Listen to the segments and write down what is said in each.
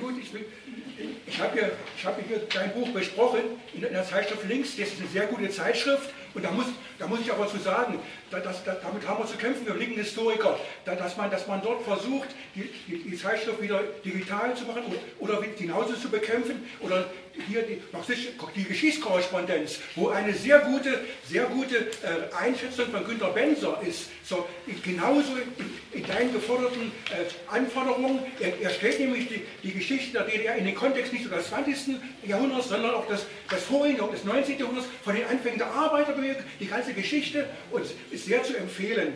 Gut, ich, ich habe hier, hab hier dein Buch besprochen in der Zeitschrift Links. Das ist eine sehr gute Zeitschrift. Und da muss, da muss ich aber zu sagen, da, das, da, damit haben wir zu kämpfen, wir linken Historiker, da, dass, man, dass man dort versucht, die, die, die Zeitschrift wieder digital zu machen oder, oder genauso zu bekämpfen. Oder hier die, die Geschichtskorrespondenz, wo eine sehr gute, sehr gute äh, Einschätzung von Günter Benser ist. So, genauso in, in deinen geforderten äh, Anforderungen. Er, er stellt nämlich die, die Geschichte der DDR in den Kontext nicht nur des 20. Jahrhunderts, sondern auch des, des vorigen, auch des 19. Jahrhunderts, von den Anfängen der Arbeiterbewegung, die ganze Geschichte und ist sehr zu empfehlen.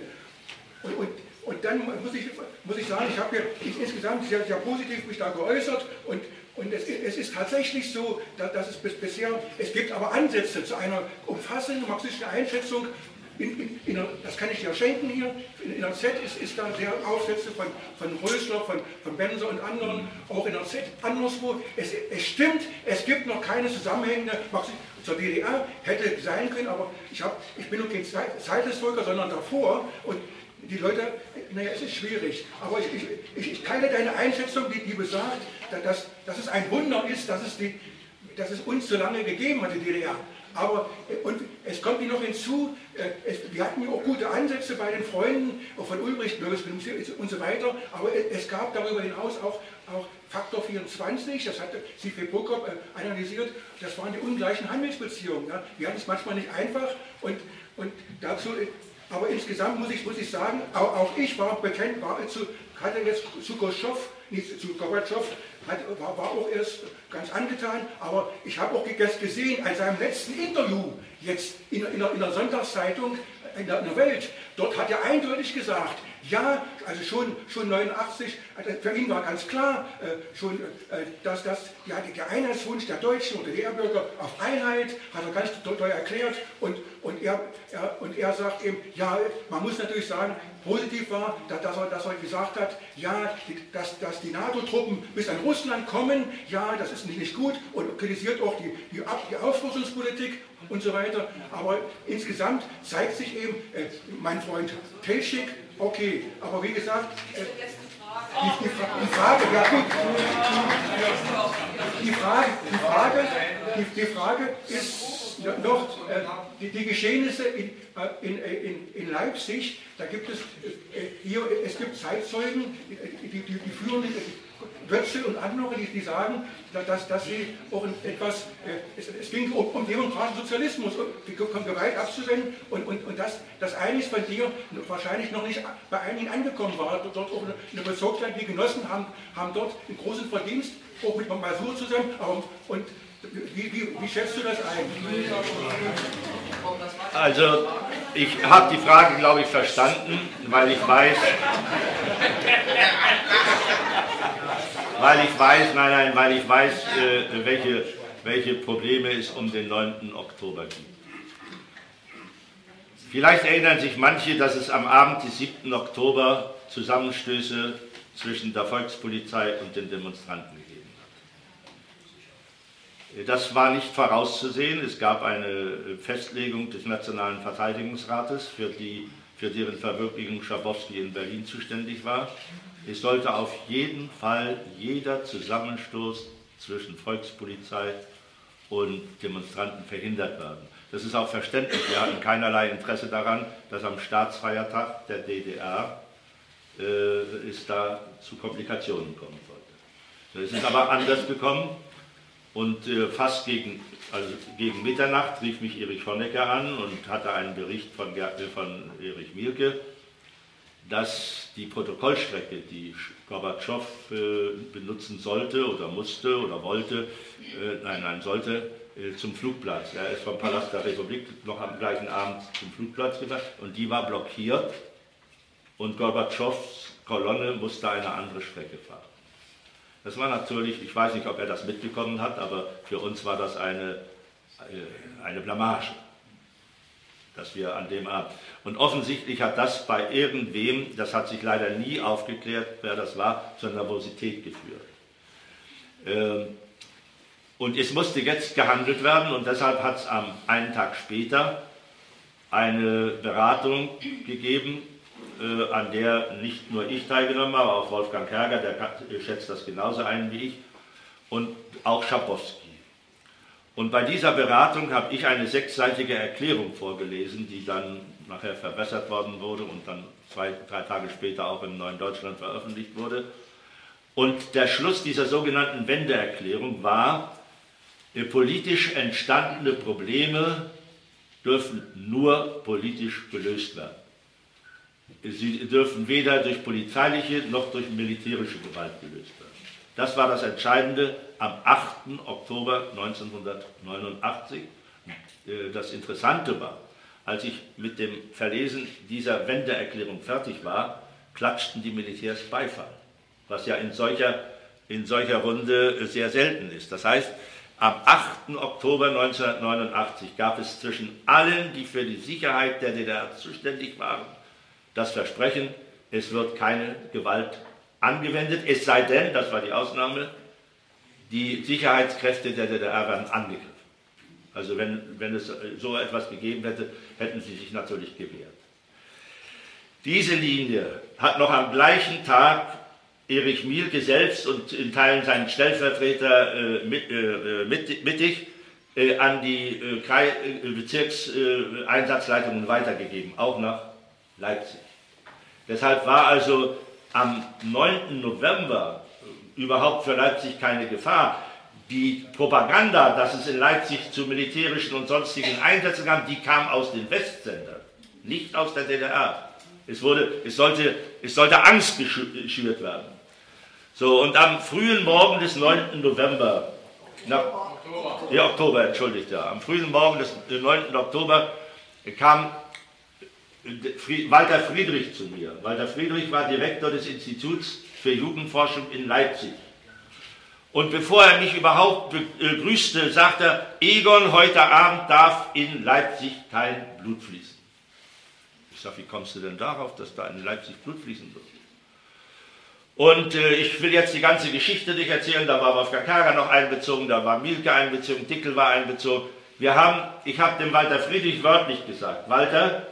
Und, und, und dann muss ich, muss ich sagen, ich habe hier insgesamt sehr, sehr positiv mich da geäußert und und es, es, ist tatsächlich so, dass es bis, bisher, es gibt aber Ansätze zu einer umfassenden marxistischen Einschätzung. In, in, in das kann ich dir schenken hier. In, der Z ist, ist da sehr Aufsätze von, von Rösler, von, von Benzer und anderen, auch in der Z anderswo. Es, es stimmt, es gibt noch keine zusammenhängende zur DDR, hätte sein können, aber ich, hab, ich bin noch kein Zeithistoriker, sondern davor. Und die Leute, naja, es ist schwierig, aber ich, ich, ich teile deine Einschätzung, die, die besagt, dass, dass es ein Wunder ist, dass es, die, dass es uns so lange gegeben hat, die DDR. Aber und es kommt noch hinzu, äh, es, wir hatten ja auch gute Ansätze bei den Freunden von Ulbricht und so weiter, aber es gab darüber hinaus auch, auch Faktor 24, das hatte Siegfried Burkop äh, analysiert, das waren die ungleichen Handelsbeziehungen. Ja. Wir hatten es manchmal nicht einfach und, und dazu aber insgesamt muss ich, muss ich sagen, auch, auch ich war bekannt, war zu, hatte jetzt zu Gorbatschow, nicht zu Gorbatschow, hat, war, war, auch erst ganz angetan, aber ich habe auch gesehen, an seinem letzten Interview, jetzt in, in, in der Sonntagszeitung, in der, in der Welt, dort hat er eindeutig gesagt, ja, also schon, schon 89, also für ihn war ganz klar, äh, schon, äh, dass das, ja, der Einheitswunsch der Deutschen und der DDR-Bürger auf Einheit, hat er ganz doll erklärt und, und, er, er, und er sagt eben, ja, man muss natürlich sagen, positiv war, dass er, dass er gesagt hat, ja, dass, dass die NATO-Truppen bis an Russland kommen, ja, das ist nicht, nicht gut und kritisiert auch die, die, die Aufrüstungspolitik und so weiter. Aber insgesamt zeigt sich eben, äh, mein Freund Telschik, okay, aber wie gesagt, äh, die, die, die, Frage, ja die Frage, die Frage, die, Frage ist noch äh, die, die, Geschehnisse in, äh, in, in, in, Leipzig, da gibt es äh, hier, es gibt Zeitzeugen, die, die, die führen Götze und andere, die, die sagen, dass, dass sie auch etwas, äh, es, es, ging um, um demokratischen Sozialismus, um Gewalt abzuwenden und, und, und das, das eines von dir wahrscheinlich noch nicht bei einigen angekommen war, dort auch eine, Besorgtheit, die Genossen haben, haben dort einen großen Verdienst, auch mit Masur zusammen, aber, und wie, wie, wie, schätzt du das ein? Also, ich habe die Frage, glaube ich, verstanden, weil ich weiß, weil ich weiß, nein, nein, weil ich weiß, äh, welche, welche Probleme es um den 9. Oktober gibt. Vielleicht erinnern sich manche, dass es am Abend des 7. Oktober Zusammenstöße zwischen der Volkspolizei und den Demonstranten gegeben hat. Das war nicht vorauszusehen. Es gab eine Festlegung des Nationalen Verteidigungsrates, für, die, für deren Verwirklichung Schabowski in Berlin zuständig war. Es sollte auf jeden Fall jeder Zusammenstoß zwischen Volkspolizei und Demonstranten verhindert werden. Das ist auch verständlich. Wir hatten keinerlei Interesse daran, dass am Staatsfeiertag der DDR äh, es da zu Komplikationen kommen sollte. Es ist aber anders gekommen und äh, fast gegen, also gegen Mitternacht rief mich Erich Honecker an und hatte einen Bericht von, von Erich Mielke dass die Protokollstrecke, die Gorbatschow äh, benutzen sollte oder musste oder wollte, äh, nein, nein, sollte, äh, zum Flugplatz. Er ist vom Palast der Republik noch am gleichen Abend zum Flugplatz gefahren und die war blockiert und Gorbatschows Kolonne musste eine andere Strecke fahren. Das war natürlich, ich weiß nicht, ob er das mitbekommen hat, aber für uns war das eine, eine Blamage dass wir an dem Abend. Und offensichtlich hat das bei irgendwem, das hat sich leider nie aufgeklärt, wer das war, zur Nervosität geführt. Ähm, und es musste jetzt gehandelt werden und deshalb hat es am einen Tag später eine Beratung gegeben, äh, an der nicht nur ich teilgenommen habe, auch Wolfgang Kerger, der schätzt das genauso ein wie ich, und auch Schabowski. Und bei dieser Beratung habe ich eine sechsseitige Erklärung vorgelesen, die dann nachher verbessert worden wurde und dann zwei, drei Tage später auch im Neuen Deutschland veröffentlicht wurde. Und der Schluss dieser sogenannten Wendeerklärung war, politisch entstandene Probleme dürfen nur politisch gelöst werden. Sie dürfen weder durch polizeiliche noch durch militärische Gewalt gelöst werden. Das war das Entscheidende am 8. Oktober 1989. Äh, das Interessante war, als ich mit dem Verlesen dieser Wendeerklärung fertig war, klatschten die Militärs Beifall, was ja in solcher, in solcher Runde sehr selten ist. Das heißt, am 8. Oktober 1989 gab es zwischen allen, die für die Sicherheit der DDR zuständig waren, das Versprechen, es wird keine Gewalt angewendet, es sei denn, das war die Ausnahme, die Sicherheitskräfte der DDR werden angegriffen. Also wenn, wenn es so etwas gegeben hätte, hätten sie sich natürlich gewehrt. Diese Linie hat noch am gleichen Tag Erich Mielke selbst und in Teilen seinen Stellvertreter äh, mit, äh, mit, mittig äh, an die äh, äh, Bezirkseinsatzleitungen weitergegeben, auch nach Leipzig. Deshalb war also am 9. November überhaupt für Leipzig keine Gefahr. Die Propaganda, dass es in Leipzig zu militärischen und sonstigen Einsätzen kam, die kam aus den Westsendern, nicht aus der DDR. Es, wurde, es, sollte, es sollte Angst geschürt werden. So, und am frühen Morgen des 9. November, na, ja, Oktober, entschuldigt, ja, am frühen Morgen des 9. Oktober kam Walter Friedrich zu mir. Walter Friedrich war Direktor des Instituts für Jugendforschung in Leipzig. Und bevor er mich überhaupt begrüßte, sagte er, Egon, heute Abend darf in Leipzig kein Blut fließen. Ich sage, wie kommst du denn darauf, dass da in Leipzig Blut fließen wird? Und äh, ich will jetzt die ganze Geschichte nicht erzählen, da war Wolfgang Kager noch einbezogen, da war Mielke einbezogen, Dickel war einbezogen. Wir haben, ich habe dem Walter Friedrich wörtlich gesagt, Walter,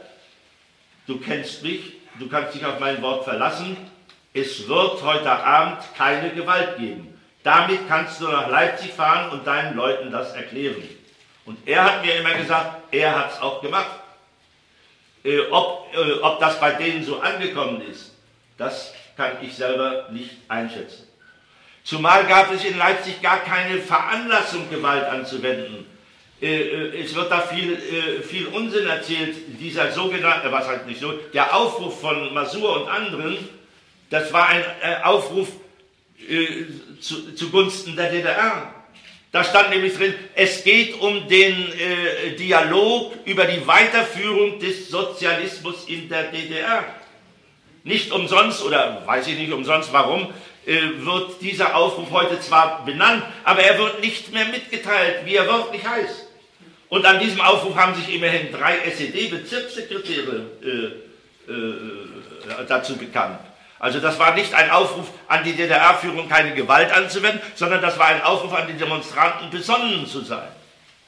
du kennst mich, du kannst dich auf mein Wort verlassen, es wird heute Abend keine Gewalt geben. Damit kannst du nach Leipzig fahren und deinen Leuten das erklären. Und er hat mir immer gesagt, er hat es auch gemacht. Äh, ob, äh, ob das bei denen so angekommen ist, das kann ich selber nicht einschätzen. Zumal gab es in Leipzig gar keine Veranlassung, Gewalt anzuwenden. Äh, äh, es wird da viel, äh, viel Unsinn erzählt, dieser sogenannte, was halt nicht so, der Aufruf von Masur und anderen, das war ein Aufruf zu, zugunsten der DDR. Da stand nämlich drin, es geht um den Dialog über die Weiterführung des Sozialismus in der DDR. Nicht umsonst, oder weiß ich nicht umsonst warum, wird dieser Aufruf heute zwar benannt, aber er wird nicht mehr mitgeteilt, wie er wirklich heißt. Und an diesem Aufruf haben sich immerhin drei SED-Bezirkssekretäre äh, äh, dazu bekannt. Also das war nicht ein Aufruf an die DDR-Führung, keine Gewalt anzuwenden, sondern das war ein Aufruf an die Demonstranten, besonnen zu sein.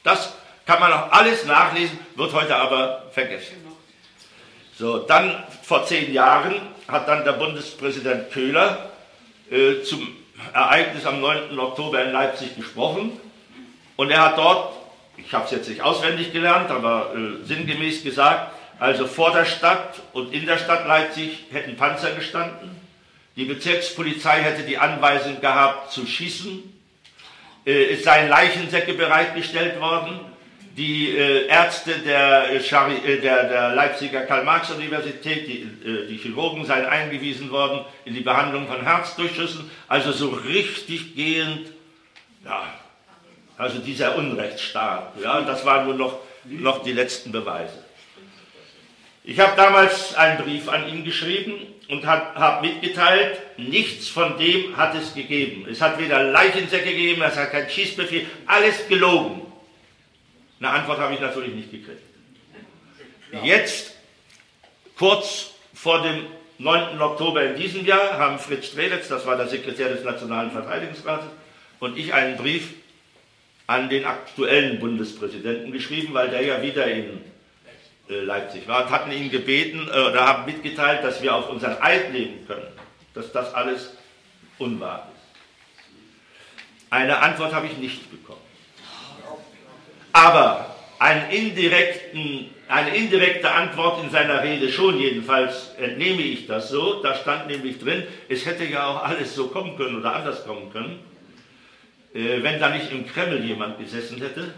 Das kann man auch alles nachlesen, wird heute aber vergessen. So, dann vor zehn Jahren hat dann der Bundespräsident Köhler äh, zum Ereignis am 9. Oktober in Leipzig gesprochen und er hat dort ich habe es jetzt nicht auswendig gelernt, aber äh, sinngemäß gesagt, also vor der Stadt und in der Stadt Leipzig hätten Panzer gestanden. Die Bezirkspolizei hätte die Anweisung gehabt zu schießen. Äh, es seien Leichensäcke bereitgestellt worden. Die äh, Ärzte der, äh, der, der Leipziger Karl-Marx-Universität, die, die Chirurgen seien eingewiesen worden in die Behandlung von Herzdurchschüssen. Also so richtig gehend, ja, also dieser Unrechtsstaat. Ja, das waren nur noch, noch die letzten Beweise. Ich habe damals einen Brief an ihn geschrieben und habe hab mitgeteilt, nichts von dem hat es gegeben. Es hat weder Leichensäcke gegeben, es hat kein Schießbefehl, alles gelogen. Eine Antwort habe ich natürlich nicht gekriegt. Jetzt, kurz vor dem 9. Oktober in diesem Jahr, haben Fritz Strelitz, das war der Sekretär des Nationalen Verteidigungsrates, und ich einen Brief an den aktuellen Bundespräsidenten geschrieben, weil der ja wieder in Leipzig war und hatten ihn gebeten äh, oder haben mitgeteilt, dass wir auf unseren Eid leben können, dass das alles unwahr Eine Antwort habe ich nicht bekommen. Aber einen indirekten, eine indirekte Antwort in seiner Rede schon, jedenfalls entnehme ich das so. Da stand nämlich drin, es hätte ja auch alles so kommen können oder anders kommen können, äh, wenn da nicht im Kreml jemand gesessen hätte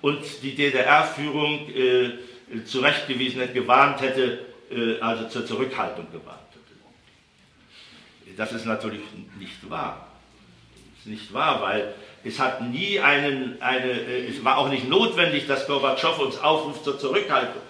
und die DDR-Führung äh, zurechtgewiesen hätte, gewarnt hätte, äh, also zur Zurückhaltung gewarnt hätte. Das ist natürlich nicht wahr. Das ist nicht wahr, weil es hat nie einen, eine, äh, es war auch nicht notwendig, dass Gorbatschow uns aufruft zur Zurückhaltung.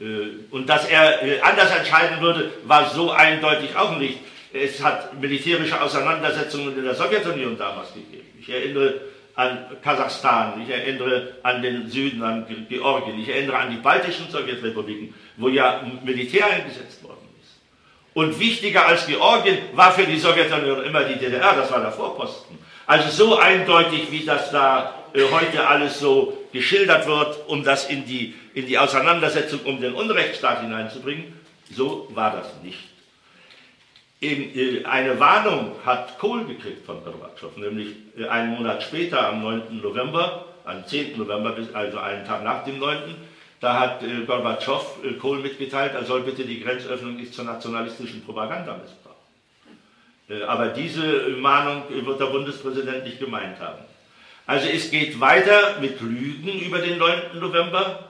Äh, und dass er äh, anders entscheiden würde, war so eindeutig auch nicht. Es hat militärische Auseinandersetzungen in der Sowjetunion damals gegeben. Ich erinnere an Kasachstan, ich erinnere an den Süden, an Georgien, ich erinnere an die baltischen Sowjetrepubliken, wo ja Militär eingesetzt worden ist. Und wichtiger als Georgien war für die Sowjetunion immer die DDR, das war der Vorposten. Also so eindeutig, wie das da äh, heute alles so geschildert wird, um das in die, in die Auseinandersetzung um den Unrechtsstaat hineinzubringen, so war das nicht. In, äh, eine Warnung hat Kohl gekriegt von Gorbatschow, nämlich äh, einen Monat später, am 9. November, am 10. November, also einen Tag nach dem 9., da hat äh, Gorbatschow äh, Kohl mitgeteilt, er soll bitte die Grenzöffnung nicht zur nationalistischen Propaganda missbrauchen. Äh, aber diese Mahnung wird der Bundespräsident nicht gemeint haben. Also es geht weiter mit Lügen über den 9. November,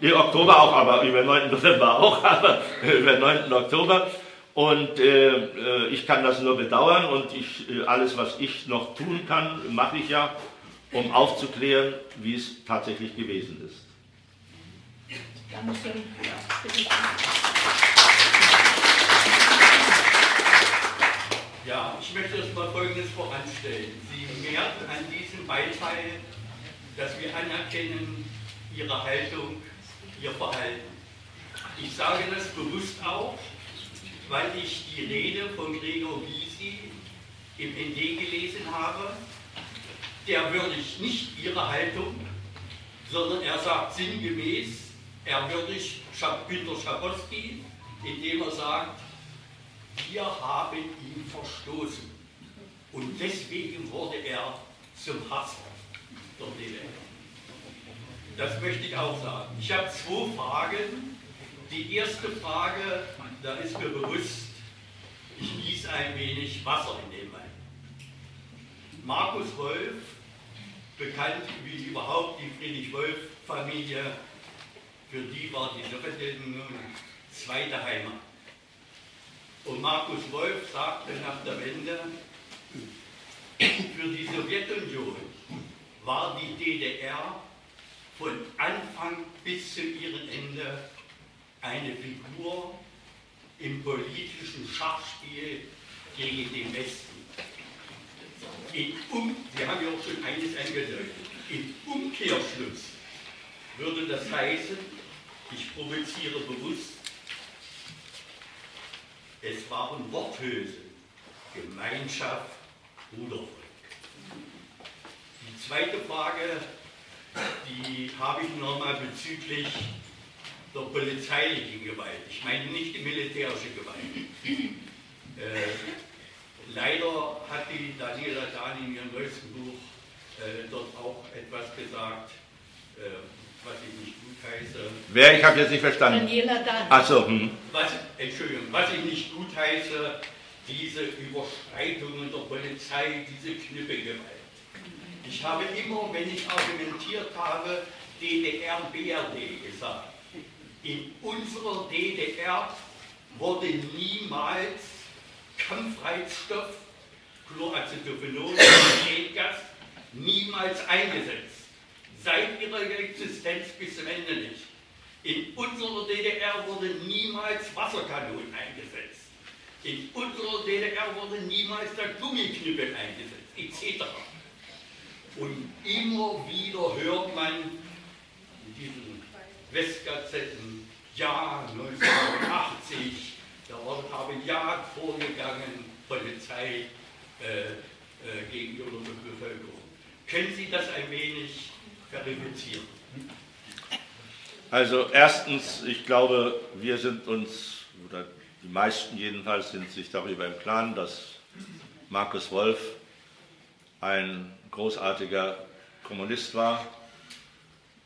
im Oktober auch, aber über den 9. November auch, aber über den 9. Oktober. Und äh, äh, ich kann das nur bedauern und ich, äh, alles, was ich noch tun kann, mache ich ja, um aufzuklären, wie es tatsächlich gewesen ist. Dankeschön. Ja, Ja, ich möchte erst mal Folgendes voranstellen. Sie merken an diesem Beiteil, dass wir anerkennen Ihre Haltung, Ihr Verhalten. Ich sage das bewusst auch, weil ich die Rede von Gregor Gysi im ND gelesen habe. Der würdigt nicht Ihre Haltung, sondern er sagt sinngemäß, er würdigt Günter Schabowski, indem er sagt, wir haben ihn verstoßen. Und deswegen wurde er zum Hass der DDR. Das möchte ich auch sagen. Ich habe zwei Fragen. Die erste Frage, da ist mir bewusst, ich gieße ein wenig Wasser in den Wein. Markus Wolf, bekannt wie überhaupt die Friedrich-Wolf-Familie, für die war die Sowjetunion zweite Heimat. Und Markus Wolf sagte nach der Wende, für die Sowjetunion war die DDR von Anfang bis zu ihrem Ende eine Figur im politischen Schachspiel gegen den Westen. Um, Sie haben ja auch schon eines angedeutet. Im Umkehrschluss würde das heißen, ich provoziere bewusst, es waren Worthülsen, Gemeinschaft, Brudervolk. Die zweite Frage, die habe ich nochmal bezüglich der polizeilichen Gewalt. Ich meine nicht die militärische Gewalt. Äh, leider hat die Daniela Dani in ihrem neuesten Buch äh, dort auch etwas gesagt, äh, was ich nicht gut heiße. Wer? Ich habe jetzt nicht verstanden. Daniela Dann. Achso. Hm. Was, Entschuldigung, was ich nicht gut heiße, diese Überschreitungen der Polizei, diese Knippelgewalt. Ich habe immer, wenn ich argumentiert habe, DDR, BRD gesagt. In unserer DDR wurde niemals Kampfreizstoff, Chloracetophenol, Gas, niemals eingesetzt seit ihrer Existenz bis zum Ende nicht. In unserer DDR wurde niemals Wasserkanonen eingesetzt. In unserer DDR wurde niemals der Gummiknüppel eingesetzt, etc. Und immer wieder hört man in diesen Westgazetten, ja, 1980, da haben Jagd vorgegangen, Polizei äh, äh, gegenüber der Bevölkerung. Können Sie das ein wenig verifizieren? Also erstens, ich glaube, wir sind uns, oder die meisten jedenfalls, sind sich darüber im Klaren, dass Markus Wolf ein großartiger Kommunist war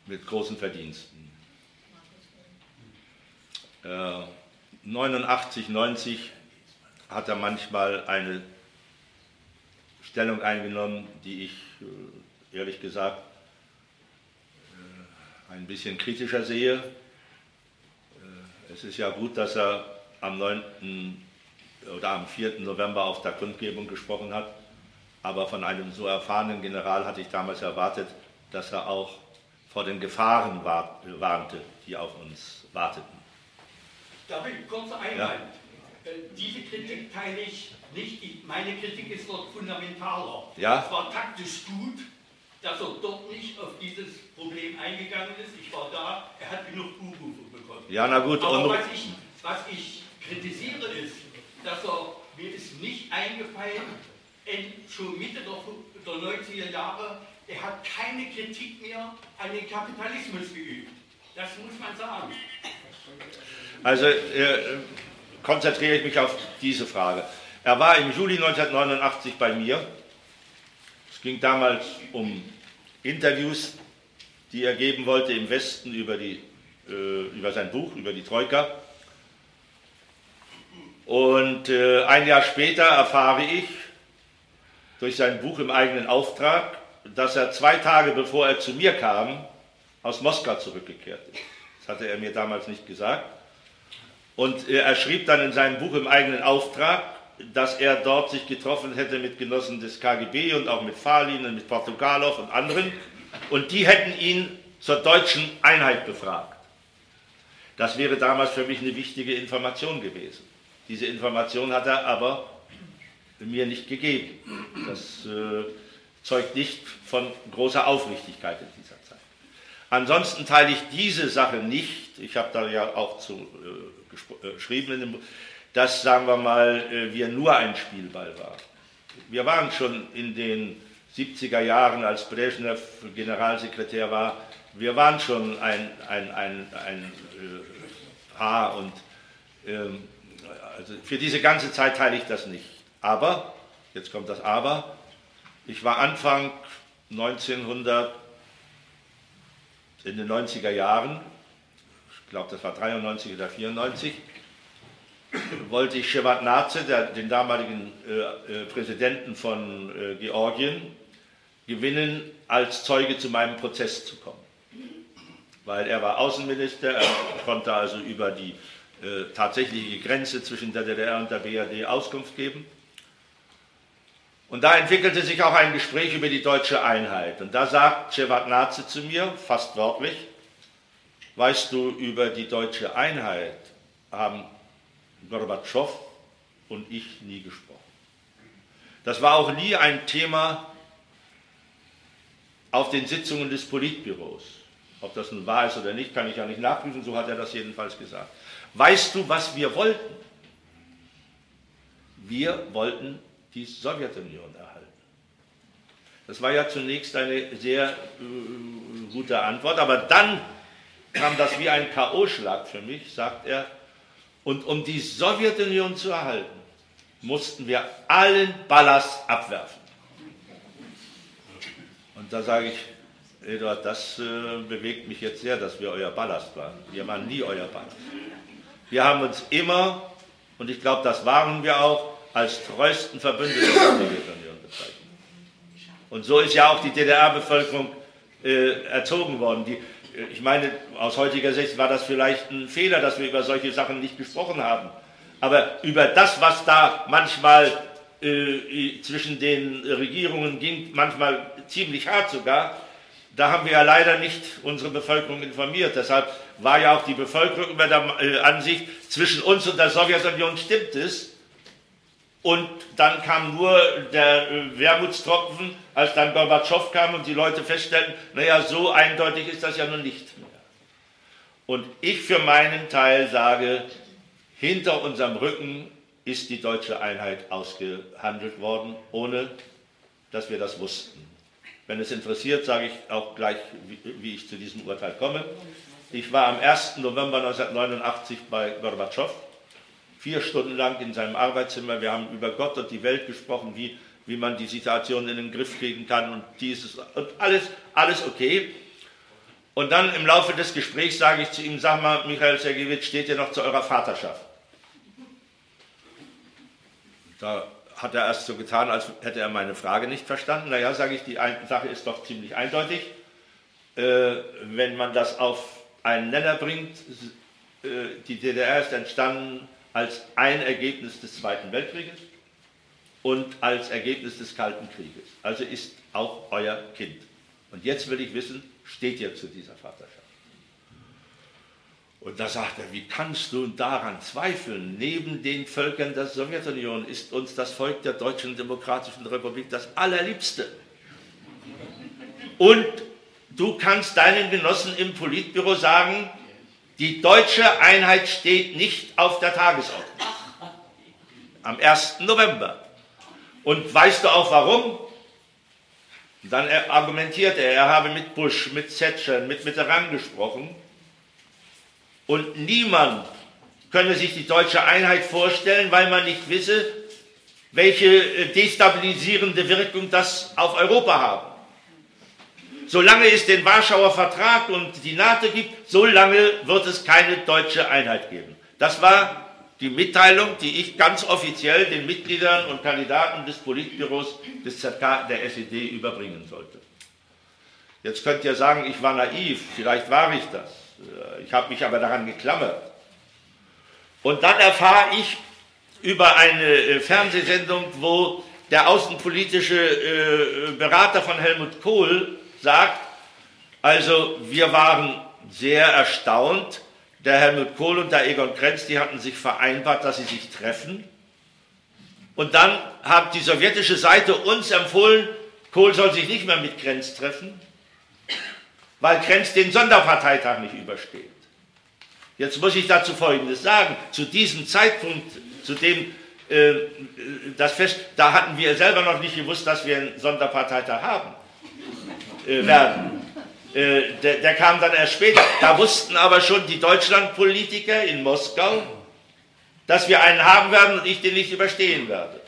mit großen Verdiensten. Äh, 89, 90 hat er manchmal eine Stellung eingenommen, die ich äh, ehrlich gesagt äh, ein bisschen kritischer sehe. Äh, es ist ja gut, dass er am 9. oder am 4. November auf der Kundgebung gesprochen hat, aber von einem so erfahrenen General hatte ich damals erwartet, dass er auch vor den Gefahren warnte, die auf uns warteten. Darf ich kurz einwand? Ja. Äh, diese Kritik teile ich nicht. Meine Kritik ist dort fundamentaler. Ja? Es war taktisch gut, dass er dort nicht auf dieses Problem eingegangen ist. Ich war da, er hat genug Buhrufe bekommen. Ja, na gut. Aber was ich, was ich kritisiere ist, dass er, mir ist nicht eingefallen, schon Mitte der, der 90er Jahre, er hat keine Kritik mehr an den Kapitalismus geübt. Das muss man sagen. Also äh, konzentriere ich mich auf diese Frage. Er war im Juli 1989 bei mir. Es ging damals um Interviews, die er geben wollte im Westen über, die, äh, über sein Buch, über die Troika. Und äh, ein Jahr später erfahre ich durch sein Buch im eigenen Auftrag, dass er zwei Tage bevor er zu mir kam, aus Moskau zurückgekehrt ist. Das hatte er mir damals nicht gesagt. Und er schrieb dann in seinem Buch im eigenen Auftrag, dass er dort sich getroffen hätte mit Genossen des KGB und auch mit Falin und mit Portugalow und anderen. Und die hätten ihn zur deutschen Einheit befragt. Das wäre damals für mich eine wichtige Information gewesen. Diese Information hat er aber mir nicht gegeben. Das äh, zeugt nicht von großer Aufrichtigkeit in dieser Zeit. Ansonsten teile ich diese Sache nicht. Ich habe da ja auch zu äh, äh, geschrieben, dass, sagen wir mal, äh, wir nur ein Spielball waren. Wir waren schon in den 70er Jahren, als Brezhnev Generalsekretär war, wir waren schon ein, ein, ein, ein äh, Paar und ähm, also für diese ganze Zeit teile ich das nicht. Aber, jetzt kommt das Aber, ich war Anfang 1900, in den 90er Jahren ich glaube das war 93 oder 94, wollte ich Shevardnadze, den damaligen äh, äh, Präsidenten von äh, Georgien, gewinnen, als Zeuge zu meinem Prozess zu kommen. Weil er war Außenminister, er konnte also über die äh, tatsächliche Grenze zwischen der DDR und der BRD Auskunft geben. Und da entwickelte sich auch ein Gespräch über die deutsche Einheit. Und da sagt Shevardnadze zu mir, fast wörtlich, Weißt du, über die deutsche Einheit haben Gorbatschow und ich nie gesprochen. Das war auch nie ein Thema auf den Sitzungen des Politbüros. Ob das nun wahr ist oder nicht, kann ich ja nicht nachprüfen, so hat er das jedenfalls gesagt. Weißt du, was wir wollten? Wir wollten die Sowjetunion erhalten. Das war ja zunächst eine sehr äh, gute Antwort, aber dann kam das wie ein K.O.-Schlag für mich, sagt er. Und um die Sowjetunion zu erhalten, mussten wir allen Ballast abwerfen. Und da sage ich, Eduard, das äh, bewegt mich jetzt sehr, dass wir euer Ballast waren. Wir waren nie euer Ballast. Wir haben uns immer, und ich glaube, das waren wir auch, als treuesten Verbündeten der Sowjetunion bezeichnet. Und so ist ja auch die DDR-Bevölkerung äh, erzogen worden. Die, ich meine, aus heutiger Sicht war das vielleicht ein Fehler, dass wir über solche Sachen nicht gesprochen haben. Aber über das, was da manchmal äh, zwischen den Regierungen ging, manchmal ziemlich hart sogar, da haben wir ja leider nicht unsere Bevölkerung informiert. Deshalb war ja auch die Bevölkerung über der äh, Ansicht, zwischen uns und der Sowjetunion stimmt es. Und dann kam nur der äh, Wermutstropfen, als dann Gorbatschow kam und die Leute feststellten, naja, so eindeutig ist das ja nun nicht mehr. Und ich für meinen Teil sage, hinter unserem Rücken ist die deutsche Einheit ausgehandelt worden, ohne dass wir das wussten. Wenn es interessiert, sage ich auch gleich, wie ich zu diesem Urteil komme. Ich war am 1. November 1989 bei Gorbatschow vier Stunden lang in seinem Arbeitszimmer. Wir haben über Gott und die Welt gesprochen, wie, wie man die Situation in den Griff kriegen kann und dieses und alles, alles okay. Und dann im Laufe des Gesprächs sage ich zu ihm, sag mal, Michael Sergejewitsch, steht ihr noch zu eurer Vaterschaft? Da hat er erst so getan, als hätte er meine Frage nicht verstanden. Naja, sage ich, die Sache ist doch ziemlich eindeutig. Äh, wenn man das auf einen Nenner bringt, äh, die DDR ist entstanden als ein Ergebnis des Zweiten Weltkrieges und als Ergebnis des Kalten Krieges. Also ist auch euer Kind. Und jetzt will ich wissen, steht ihr zu dieser Vaterschaft? Und da sagt er, wie kannst du daran zweifeln? Neben den Völkern der Sowjetunion ist uns das Volk der Deutschen Demokratischen Republik das allerliebste. Und du kannst deinen Genossen im Politbüro sagen, die deutsche Einheit steht nicht auf der Tagesordnung. Am 1. November. Und weißt du auch warum? Dann argumentiert er, er habe mit Bush, mit Thatcher, mit Mitterrand gesprochen. Und niemand könne sich die deutsche Einheit vorstellen, weil man nicht wisse, welche äh, destabilisierende Wirkung das auf Europa habe. Solange es den Warschauer Vertrag und die NATO gibt, solange wird es keine deutsche Einheit geben. Das war die Mitteilung, die ich ganz offiziell den Mitgliedern und Kandidaten des Politbüros des ZK der SED überbringen sollte. Jetzt könnt ihr sagen, ich war naiv, vielleicht war ich das. Ich habe mich aber daran geklammert. Und dann erfahre ich über eine äh, Fernsehsendung, wo der außenpolitische äh, Berater von Helmut Kohl sagt, also wir waren sehr erstaunt, der Helmut Kohl und der Egon Krenz, die hatten sich vereinbart, dass sie sich treffen. Und dann hat die sowjetische Seite uns empfohlen, Kohl soll sich nicht mehr mit Krenz treffen, weil Krenz den Sonderparteitag nicht übersteht. Jetzt muss ich dazu Folgendes sagen. Zu diesem Zeitpunkt, zu dem äh, das Fest, da hatten wir selber noch nicht gewusst, dass wir einen Sonderparteitag haben äh, werden. Äh, der, der, kam dann erst später. Da wussten aber schon die Deutschlandpolitiker in Moskau, dass wir einen haben werden und ich den nicht überstehen werde.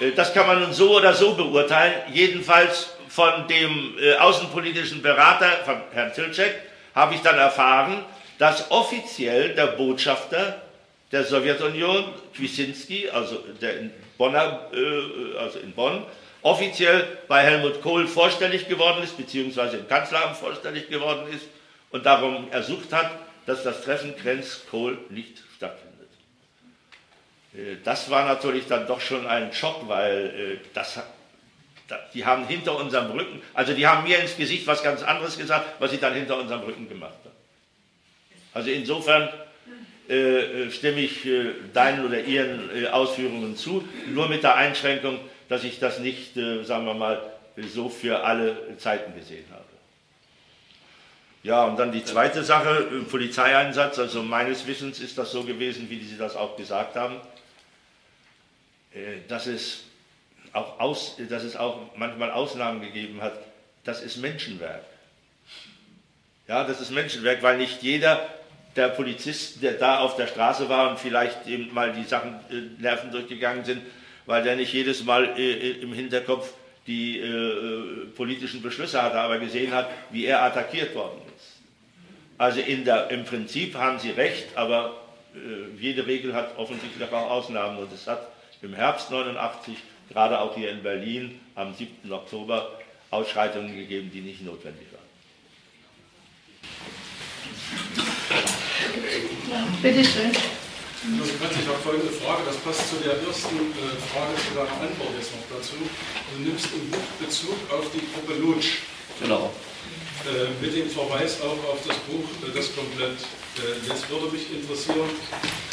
Äh, das kann man nun so oder so beurteilen. Jedenfalls von dem äh, außenpolitischen Berater, von Herrn Tilczek, habe ich dann erfahren, dass offiziell der Botschafter der Sowjetunion, Kwisinski, also der in, Bonner, äh, also in Bonn, offiziell bei Helmut Kohl vorstellig geworden ist, beziehungsweise im Kanzleramt vorstellig geworden ist und darum ersucht hat, dass das Treffen Krenz-Kohl nicht stattfindet. Äh, das war natürlich dann doch schon ein Schock, weil äh, das, die haben hinter unserem Rücken, also die haben mir ins Gesicht was ganz anderes gesagt, was sie dann hinter unserem Rücken gemacht haben. Also insofern äh, stimme ich deinen oder ihren Ausführungen zu, nur mit der Einschränkung, dass ich das nicht, äh, sagen wir mal, so für alle Zeiten gesehen habe. Ja, und dann die zweite Sache, äh, Polizeieinsatz. Also meines Wissens ist das so gewesen, wie Sie das auch gesagt haben, äh, dass es auch, aus, dass es auch manchmal Ausnahmen gegeben hat. Das ist Menschenwerk. Ja, das ist Menschenwerk, weil nicht jeder der Polizisten, der da auf der Straße war und vielleicht eben mal die Sachen äh, Nerven durchgegangen sind, weil der nicht jedes Mal äh, äh, im Hinterkopf die äh, politischen Beschlüsse hatte, aber gesehen hat, wie er attackiert worden ist. Also der, im Prinzip haben Sie recht, aber äh, jede Regel hat offensichtlich auch Ausnahmen und es hat im Herbst 89, gerade auch hier in Berlin, am 7. Oktober Ausschreitungen gegeben, die nicht notwendig waren. Bitte schön. Also plötzlich auch folgende Frage, das passt zu der ersten äh, Frage zu deiner Antwort jetzt noch dazu. Du nimmst im Buch Bezug auf die Gruppe Lutsch. Genau. Äh, mit dem Verweis auch auf das Buch äh, Das Komplett. Jetzt würde mich interessieren,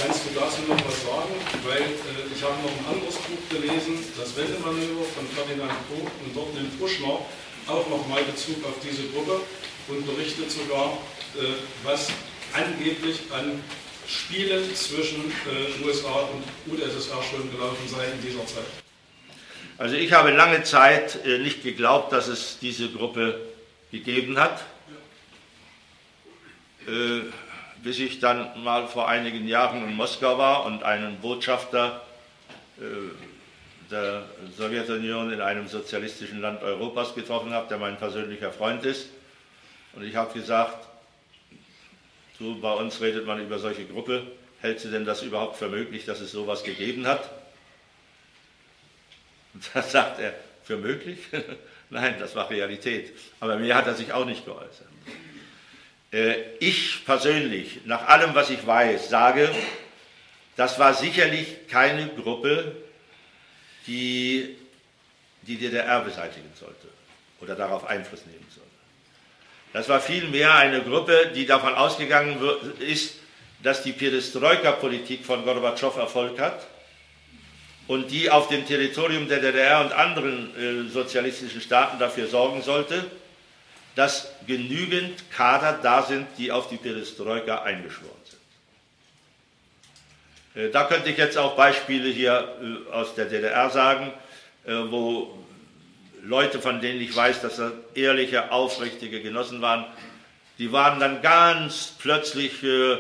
kannst du dazu noch was sagen? Weil ich habe noch ein anderes Buch gelesen, Das Wendemanöver von Ferdinand Koch und dort nimmt Uschner auch nochmal Bezug auf diese Gruppe und berichtet sogar, was angeblich an Spiele zwischen äh, USA und UdSSR schon gelaufen sei in dieser Zeit? Also ich habe lange Zeit äh, nicht geglaubt, dass es diese Gruppe gegeben hat. Äh, bis ich dann mal vor einigen Jahren in Moskau war und einen Botschafter äh, der Sowjetunion in einem sozialistischen Land Europas getroffen habe, der mein persönlicher Freund ist. Und ich habe gesagt, so bei uns redet man über solche Gruppe, hältst du denn das überhaupt für möglich, dass es sowas gegeben hat? Und da sagt er, für möglich? Nein, das war Realität. Aber mir hat er sich auch nicht geäußert. Äh, ich persönlich, nach allem, was ich weiß, sage, das war sicherlich keine Gruppe, die die DDR beseitigen sollte oder darauf Einfluss nehmen sollte. Das war vielmehr eine Gruppe, die davon ausgegangen ist, dass die Perestroika-Politik von Gorbatschow Erfolg hat und die auf dem Territorium der DDR und anderen äh, sozialistischen Staaten dafür sorgen sollte, dass genügend Kader da sind, die auf die Perestroika eingeschworen sind. Äh, da könnte ich jetzt auch Beispiele hier äh, aus der DDR sagen, äh, wo Leute, von denen ich weiß, dass das ehrliche, aufrichtige Genossen waren, die waren dann ganz plötzlich äh, äh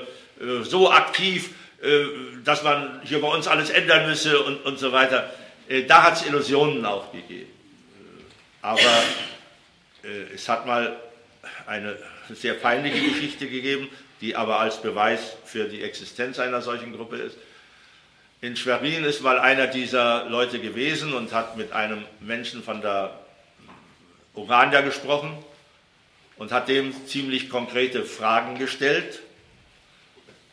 so aktiv, äh, dass man hier bei uns alles ändern müsse und, und so weiter. Äh, da hat es Illusionen auch gegeben. Äh, aber es hat mal eine sehr peinliche Geschichte gegeben, die aber als Beweis für die Existenz einer solchen Gruppe ist. In Schwerin ist mal einer dieser Leute gewesen und hat mit einem Menschen von der Orania gesprochen und hat dem ziemlich konkrete Fragen gestellt.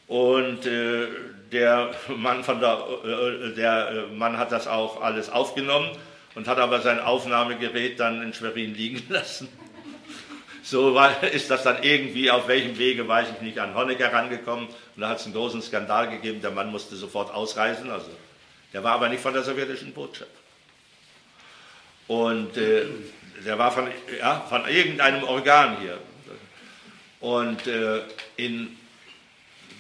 Und äh, der, Mann von der, äh, der äh, Mann hat das auch alles aufgenommen und hat aber sein Aufnahmegerät dann in Schwerin liegen lassen. So ist das dann irgendwie, auf welchem Wege, weiß ich nicht, an Honecker rangekommen. Und da hat es einen großen Skandal gegeben, der Mann musste sofort ausreisen. Also, der war aber nicht von der sowjetischen Botschaft. Und äh, der war von, ja, von irgendeinem Organ hier. Und äh, in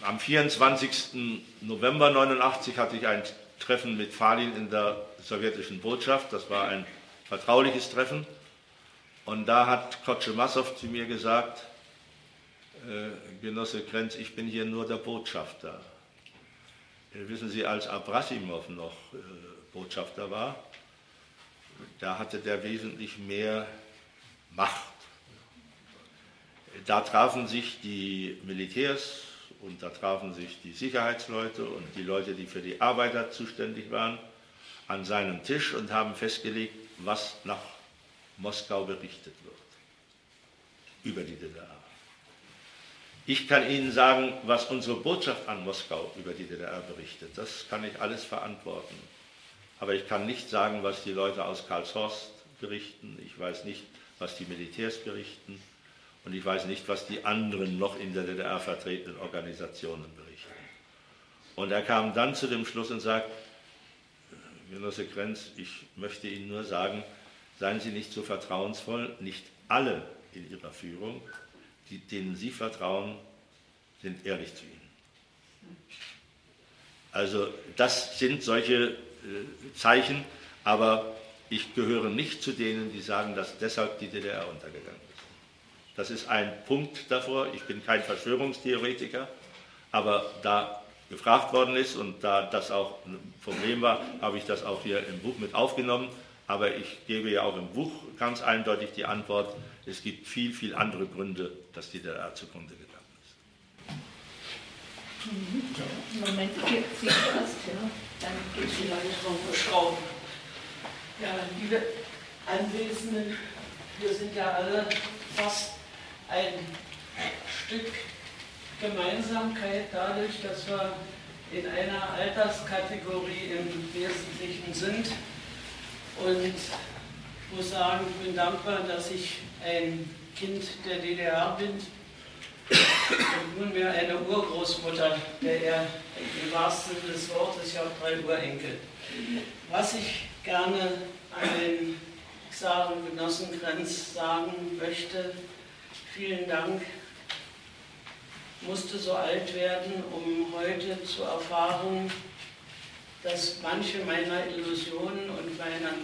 am 24. November 89 hatte ich ein Treffen mit Falin in der sowjetischen Botschaft. Das war ein vertrauliches Treffen. Und da hat Kotschemassow zu mir gesagt, äh, Genosse Krenz, ich bin hier nur der Botschafter. Äh, wissen Sie, als Abrasimov noch äh, Botschafter war, da hatte der wesentlich mehr Macht. Da trafen sich die Militärs und da trafen sich die Sicherheitsleute und die Leute, die für die Arbeiter zuständig waren, an seinem Tisch und haben festgelegt, was nach Moskau berichtet wird über die DDR. Ich kann Ihnen sagen, was unsere Botschaft an Moskau über die DDR berichtet. Das kann ich alles verantworten. Aber ich kann nicht sagen, was die Leute aus Karlshorst berichten. Ich weiß nicht, was die Militärs berichten. Und ich weiß nicht, was die anderen noch in der DDR vertretenen Organisationen berichten. Und er kam dann zu dem Schluss und sagt, Genosse Grenz, ich möchte Ihnen nur sagen, seien Sie nicht so vertrauensvoll, nicht alle in Ihrer Führung, die, denen Sie vertrauen, sind ehrlich zu Ihnen. Also das sind solche äh, Zeichen, aber ich gehöre nicht zu denen, die sagen, dass deshalb die DDR untergegangen ist. Das ist ein Punkt davor. Ich bin kein Verschwörungstheoretiker, aber da gefragt worden ist und da das auch ein Problem war, habe ich das auch hier im Buch mit aufgenommen. Aber ich gebe ja auch im Buch ganz eindeutig die Antwort, es gibt viel, viel andere Gründe, dass die DDR zugrunde gegangen ist. Moment, gibt sie erst, ja. Dann geht sie Leute Schrauben. Ja, liebe Anwesenden, wir sind ja alle fast ein Stück Gemeinsamkeit dadurch, dass wir in einer Alterskategorie im Wesentlichen sind. Und ich muss sagen, ich bin dankbar, dass ich ein Kind der DDR bin und nunmehr eine Urgroßmutter, der er im wahrsten Sinne des Wortes, ich habe drei Urenkel. Was ich gerne an den Xaren Genossengrenz sagen möchte, Vielen Dank. Musste so alt werden, um heute zu erfahren, dass manche meiner Illusionen und meiner,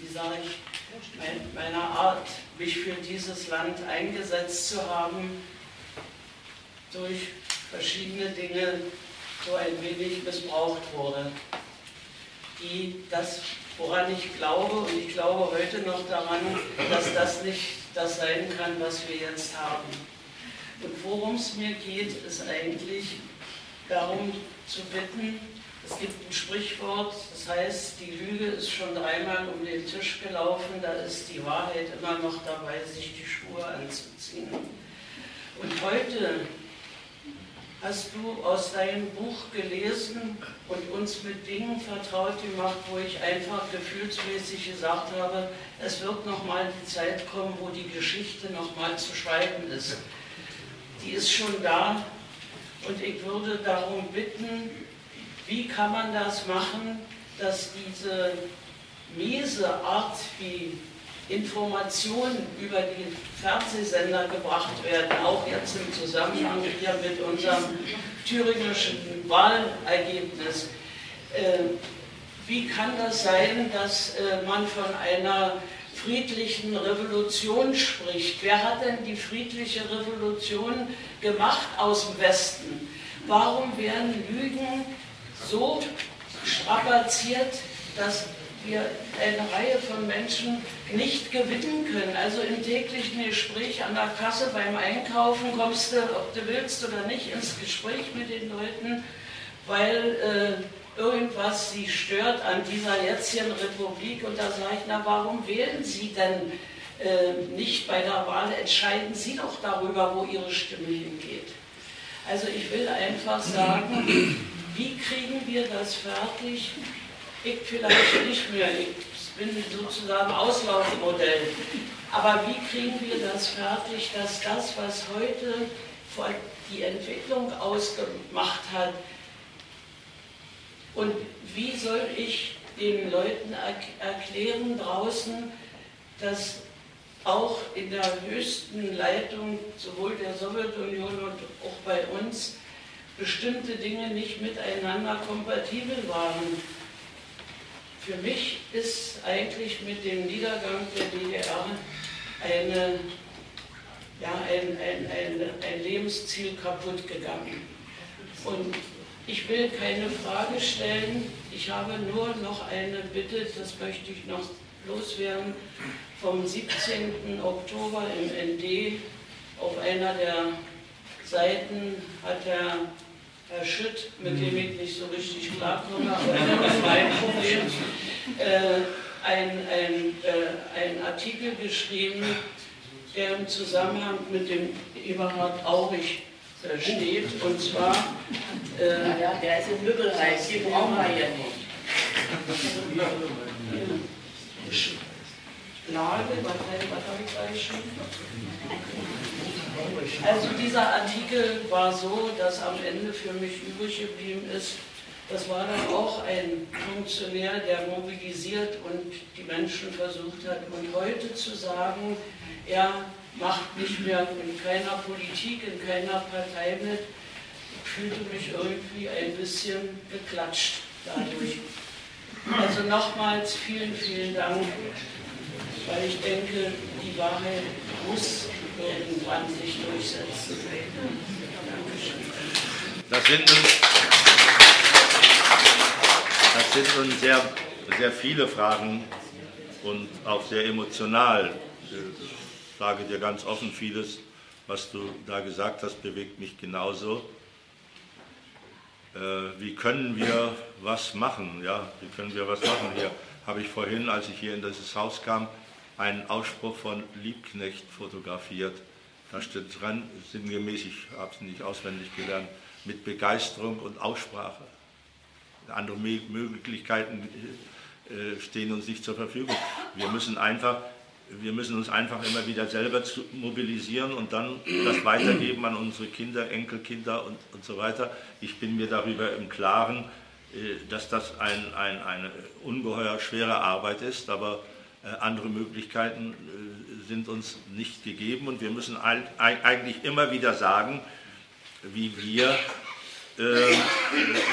wie sage ich, meiner Art, mich für dieses Land eingesetzt zu haben, durch verschiedene Dinge so ein wenig missbraucht wurde. Die das, woran ich glaube, und ich glaube heute noch daran, dass das nicht das sein kann, was wir jetzt haben. Und worum es mir geht, ist eigentlich darum zu bitten, es gibt ein Sprichwort, das heißt, die Lüge ist schon dreimal um den Tisch gelaufen, da ist die Wahrheit immer noch dabei, sich die Schuhe anzuziehen. Und heute hast du aus deinem Buch gelesen und uns mit Dingen vertraut gemacht, wo ich einfach gefühlsmäßig gesagt habe, es wird nochmal die Zeit kommen, wo die Geschichte nochmal zu schreiben ist. Die ist schon da und ich würde darum bitten, wie kann man das machen, dass diese miese Art, wie Informationen über die Fernsehsender gebracht werden, auch jetzt im Zusammenhang hier mit unserem thüringischen Wahlergebnis. Äh, wie kann das sein, dass äh, man von einer friedlichen Revolution spricht? Wer hat denn die friedliche Revolution gemacht aus dem Westen? Warum werden Lügen so strapaziert, dass wir eine Reihe von Menschen nicht gewinnen können. Also im täglichen Gespräch an der Kasse beim Einkaufen kommst du, ob du willst oder nicht, ins Gespräch mit den Leuten, weil äh, irgendwas sie stört an dieser jetzigen Republik. Und da sage ich, na warum wählen Sie denn äh, nicht bei der Wahl? Entscheiden Sie doch darüber, wo Ihre Stimme hingeht. Also ich will einfach sagen, wie kriegen wir das fertig? Ich vielleicht nicht mehr, ich bin sozusagen Auslaufmodell. Aber wie kriegen wir das fertig, dass das, was heute die Entwicklung ausgemacht hat, und wie soll ich den Leuten erklären draußen, dass auch in der höchsten Leitung sowohl der Sowjetunion und auch bei uns bestimmte Dinge nicht miteinander kompatibel waren. Für mich ist eigentlich mit dem Niedergang der DDR eine, ja, ein, ein, ein, ein Lebensziel kaputt gegangen. Und ich will keine Frage stellen, ich habe nur noch eine Bitte, das möchte ich noch loswerden. Vom 17. Oktober im ND auf einer der Seiten hat der Herr Schütt, mit dem ich nicht so richtig klarkomme, aber das ist mein Problem, äh, ein, ein, äh, ein Artikel geschrieben, der im Zusammenhang mit dem Eberhard Aurich äh, steht, und zwar... Äh, ja, der ist im Möbelreich, die brauchen wir ja nicht. Lage, was, habe ich gleich schon? Also dieser Artikel war so, dass am Ende für mich übrig geblieben ist, das war dann auch ein Funktionär, der mobilisiert und die Menschen versucht hat. Und heute zu sagen, er macht nicht mehr in keiner Politik, in keiner Partei mit, fühlte mich irgendwie ein bisschen geklatscht dadurch. Also nochmals vielen, vielen Dank, weil ich denke, die Wahrheit muss irgendwann sich durchsetzen. Das sind nun, das sind nun sehr, sehr viele Fragen und auch sehr emotional. Ich sage dir ganz offen, vieles, was du da gesagt hast, bewegt mich genauso. Äh, wie können wir was machen? Ja, wie können wir was machen? Hier habe ich vorhin, als ich hier in dieses Haus kam, einen Ausspruch von Liebknecht fotografiert. Da steht dran, sinngemäß, ich habe es nicht auswendig gelernt, mit Begeisterung und Aussprache. Andere Möglichkeiten äh, stehen uns nicht zur Verfügung. Wir müssen, einfach, wir müssen uns einfach immer wieder selber mobilisieren und dann das weitergeben an unsere Kinder, Enkelkinder und, und so weiter. Ich bin mir darüber im Klaren, äh, dass das ein, ein, eine ungeheuer schwere Arbeit ist, aber äh, andere Möglichkeiten äh, sind uns nicht gegeben und wir müssen eigentlich immer wieder sagen, wie wir äh,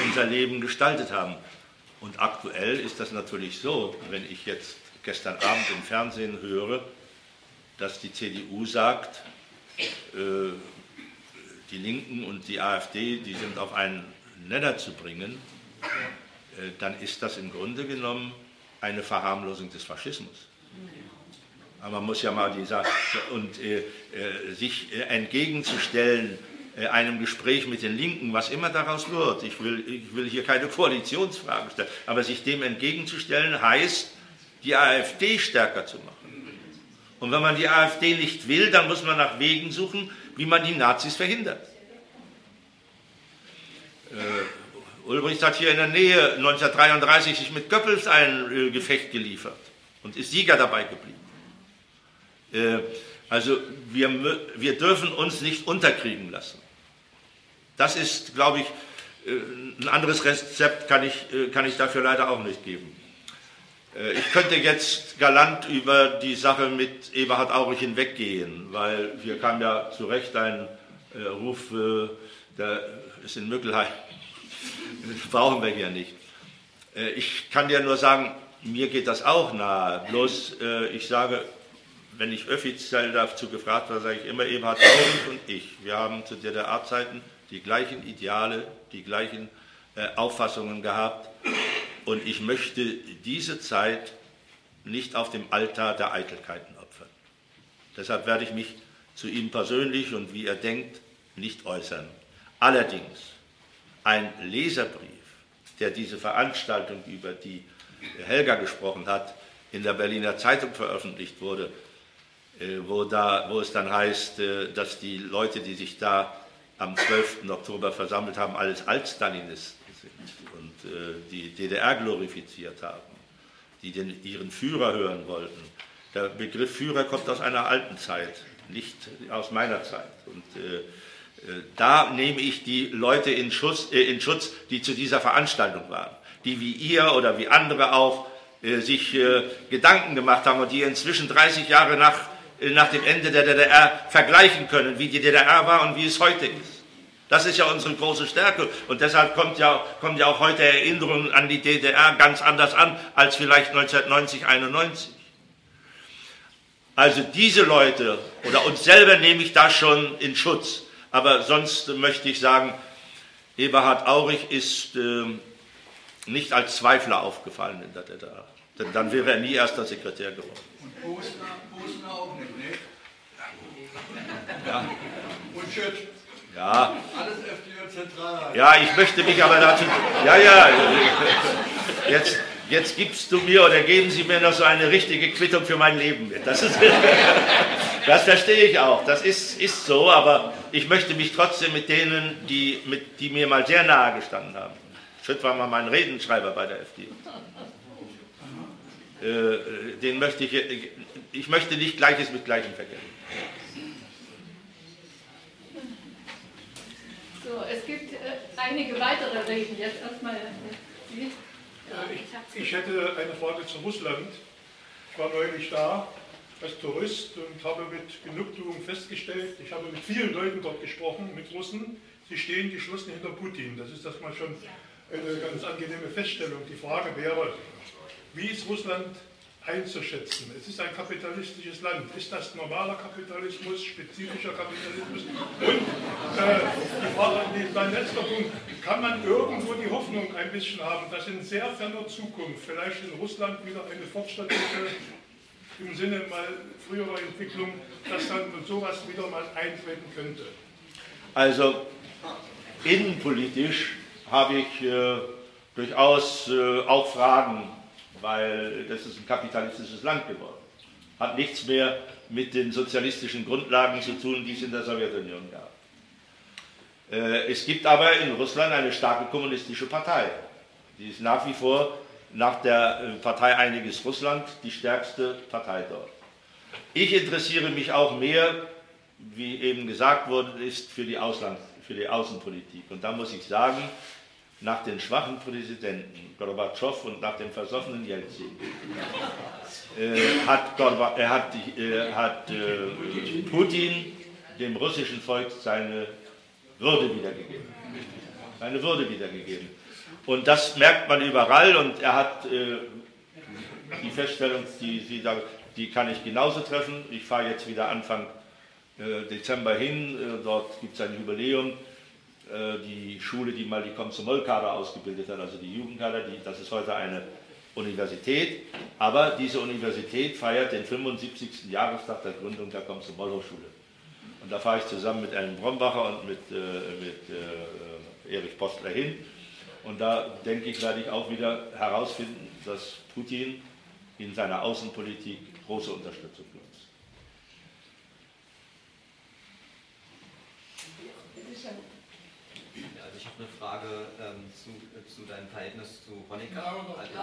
unser Leben gestaltet haben. Und aktuell ist das natürlich so, wenn ich jetzt gestern Abend im Fernsehen höre, dass die CDU sagt, die Linken und die AfD, die sind auf einen Nenner zu bringen, äh, dann ist das im Grunde genommen eine Verharmlosung des Faschismus. Aber man muss ja mal die Sache und äh, äh, sich äh, entgegenzustellen äh, einem Gespräch mit den Linken, was immer daraus wird. Ich will, ich will hier keine Koalitionsfrage stellen, aber sich dem entgegenzustellen heißt, die AfD stärker zu machen. Und wenn man die AfD nicht will, dann muss man nach Wegen suchen, wie man die Nazis verhindert. Äh, Ulbricht hat hier in der Nähe 1933 sich mit Goebbels ein äh, Gefecht geliefert und ist Sieger dabei geblieben. Äh, also wir, wir dürfen uns nicht unterkriegen lassen. Das ist, glaube ich, äh, ein anderes Rezept kann ich, kann ich dafür leider auch nicht geben. Ich könnte jetzt galant über die Sache mit Eberhard Aurich hinweggehen, weil hier kam ja zu Recht ein Ruf, der ist in Mückelheim, brauchen wir hier nicht. Äh, ich kann dir nur sagen, mir geht das auch nahe, bloß äh, ich sage, wenn ich offiziell dazu gefragt werde, sage ich immer Eberhard Aurich und ich. Wir haben zu DDR-Zeiten die gleichen Ideale, die gleichen äh, Auffassungen gehabt und ich möchte diese Zeit nicht auf dem Altar der Eitelkeiten opfern. Deshalb werde ich mich zu ihm persönlich und wie er denkt nicht äußern. Allerdings ein Leserbrief, der diese Veranstaltung, über die Helga gesprochen hat, in der Berliner Zeitung veröffentlicht wurde, äh, wo, da, wo es dann heißt, äh, dass die Leute, die sich da am 12. Oktober versammelt haben, alles Altstalinisten sind und äh, die DDR glorifiziert haben, die den, ihren Führer hören wollten. Der Begriff Führer kommt aus einer alten Zeit, nicht aus meiner Zeit. Und da nehme ich die Leute in Schutz, äh, in Schutz, die zu dieser Veranstaltung waren, die wie ihr oder wie andere auch äh, sich äh, Gedanken gemacht haben und die inzwischen 30 Jahre nach, nach dem Ende der DDR vergleichen können, wie die DDR war und wie es heute ist. Das ist ja unsere große Stärke. Und deshalb kommt ja, kommen ja auch heute Erinnerungen an die DDR ganz anders an als vielleicht 1990, 91. Also diese Leute oder uns selber nehme ich da schon in Schutz. Aber sonst möchte ich sagen, Eberhard Aurich ist äh, nicht als Zweifler aufgefallen in der DDR. Denn dann wäre er nie erster Sekretär geworden. Und Bosner, Bosner auch nicht, ne? Ja. Und Schütt. Ja. Alles FDÖ-Zentralrat. Ja, ich möchte mich aber dazu. Ja, ja. Jetzt, jetzt gibst du mir oder geben Sie mir noch so eine richtige Quittung für mein Leben mit. Das, ist, das verstehe ich auch. Das ist, ist so, aber ich möchte mich trotzdem mit denen, die, mit, die mir mal sehr nahe gestanden haben. Schütt war mal mein Redenschreiber bei der FDP. Äh, den möchte ich, ich möchte nicht Gleiches mit Gleichem vergelten. So, es gibt äh, einige weitere Reden. Jetzt erstmal. Äh, ja, ich, ich hätte eine Frage zu Russland. Ich war neulich da als Tourist und habe mit Genugtuung festgestellt, ich habe mit vielen Leuten dort gesprochen, mit Russen, sie stehen geschlossen hinter Putin. Das ist erstmal schon eine ganz angenehme Feststellung. Die Frage wäre, wie ist Russland einzuschätzen? Es ist ein kapitalistisches Land. Ist das normaler Kapitalismus, spezifischer Kapitalismus? Und äh, die Frage, mein letzter Punkt, kann man irgendwo die Hoffnung ein bisschen haben, dass in sehr ferner Zukunft vielleicht in Russland wieder eine fortschrittliche, im Sinne mal früherer Entwicklung, dass dann sowas wieder mal eintreten könnte? Also innenpolitisch habe ich äh, durchaus äh, auch Fragen, weil das ist ein kapitalistisches Land geworden. Hat nichts mehr mit den sozialistischen Grundlagen zu tun, die es in der Sowjetunion gab. Äh, es gibt aber in Russland eine starke kommunistische Partei. Die ist nach wie vor nach der äh, Partei Einiges Russland die stärkste Partei dort. Ich interessiere mich auch mehr, wie eben gesagt worden ist, für die, Ausland, für die Außenpolitik. Und da muss ich sagen, nach den schwachen Präsidenten Gorbatschow und nach dem versoffenen Jelzin äh, hat, Gorba, äh, hat, äh, hat Putin dem russischen Volk seine Würde wiedergegeben. Seine Würde wiedergegeben. Und das merkt man überall und er hat äh, die Feststellung, die Sie sagen, die kann ich genauso treffen. Ich fahre jetzt wieder Anfang äh, Dezember hin. Äh, dort gibt es ein Jubiläum. Äh, die Schule, die mal die Komsomol-Kader ausgebildet hat, also die Jugendkader, die, das ist heute eine Universität. Aber diese Universität feiert den 75. Jahrestag der Gründung der Komsomol-Hochschule. Und da fahre ich zusammen mit Ellen Brombacher und mit, äh, mit äh, Erich Postler hin. Und da denke ich, werde ich auch wieder herausfinden, dass Putin in seiner Außenpolitik große Unterstützung für uns. Also ich habe eine Frage ähm, zu, äh, zu deinem Verhältnis zu Honecker. Also,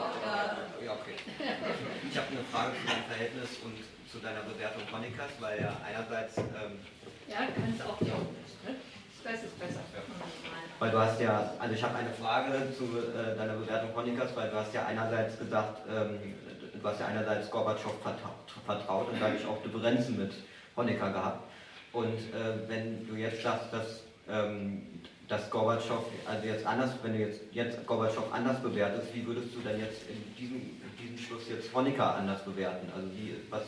ja, okay. Ich habe eine Frage zu deinem Verhältnis und zu deiner Bewertung Honeckers, weil ja einerseits... Ähm, ja, kannst auch die Das ist besser. Ja. Weil du hast ja, also ich habe eine Frage zu äh, deiner Bewertung Honeckers, weil du hast ja einerseits gesagt, ähm, du hast ja einerseits Gorbatschow vertraut und dadurch auch Differenzen mit Honecker gehabt. Und äh, wenn du jetzt sagst, dass, ähm, dass Gorbatschow, also jetzt anders, wenn du jetzt, jetzt Gorbatschow anders bewertest, wie würdest du denn jetzt in diesem, in diesem Schluss jetzt Honecker anders bewerten? Also wie, was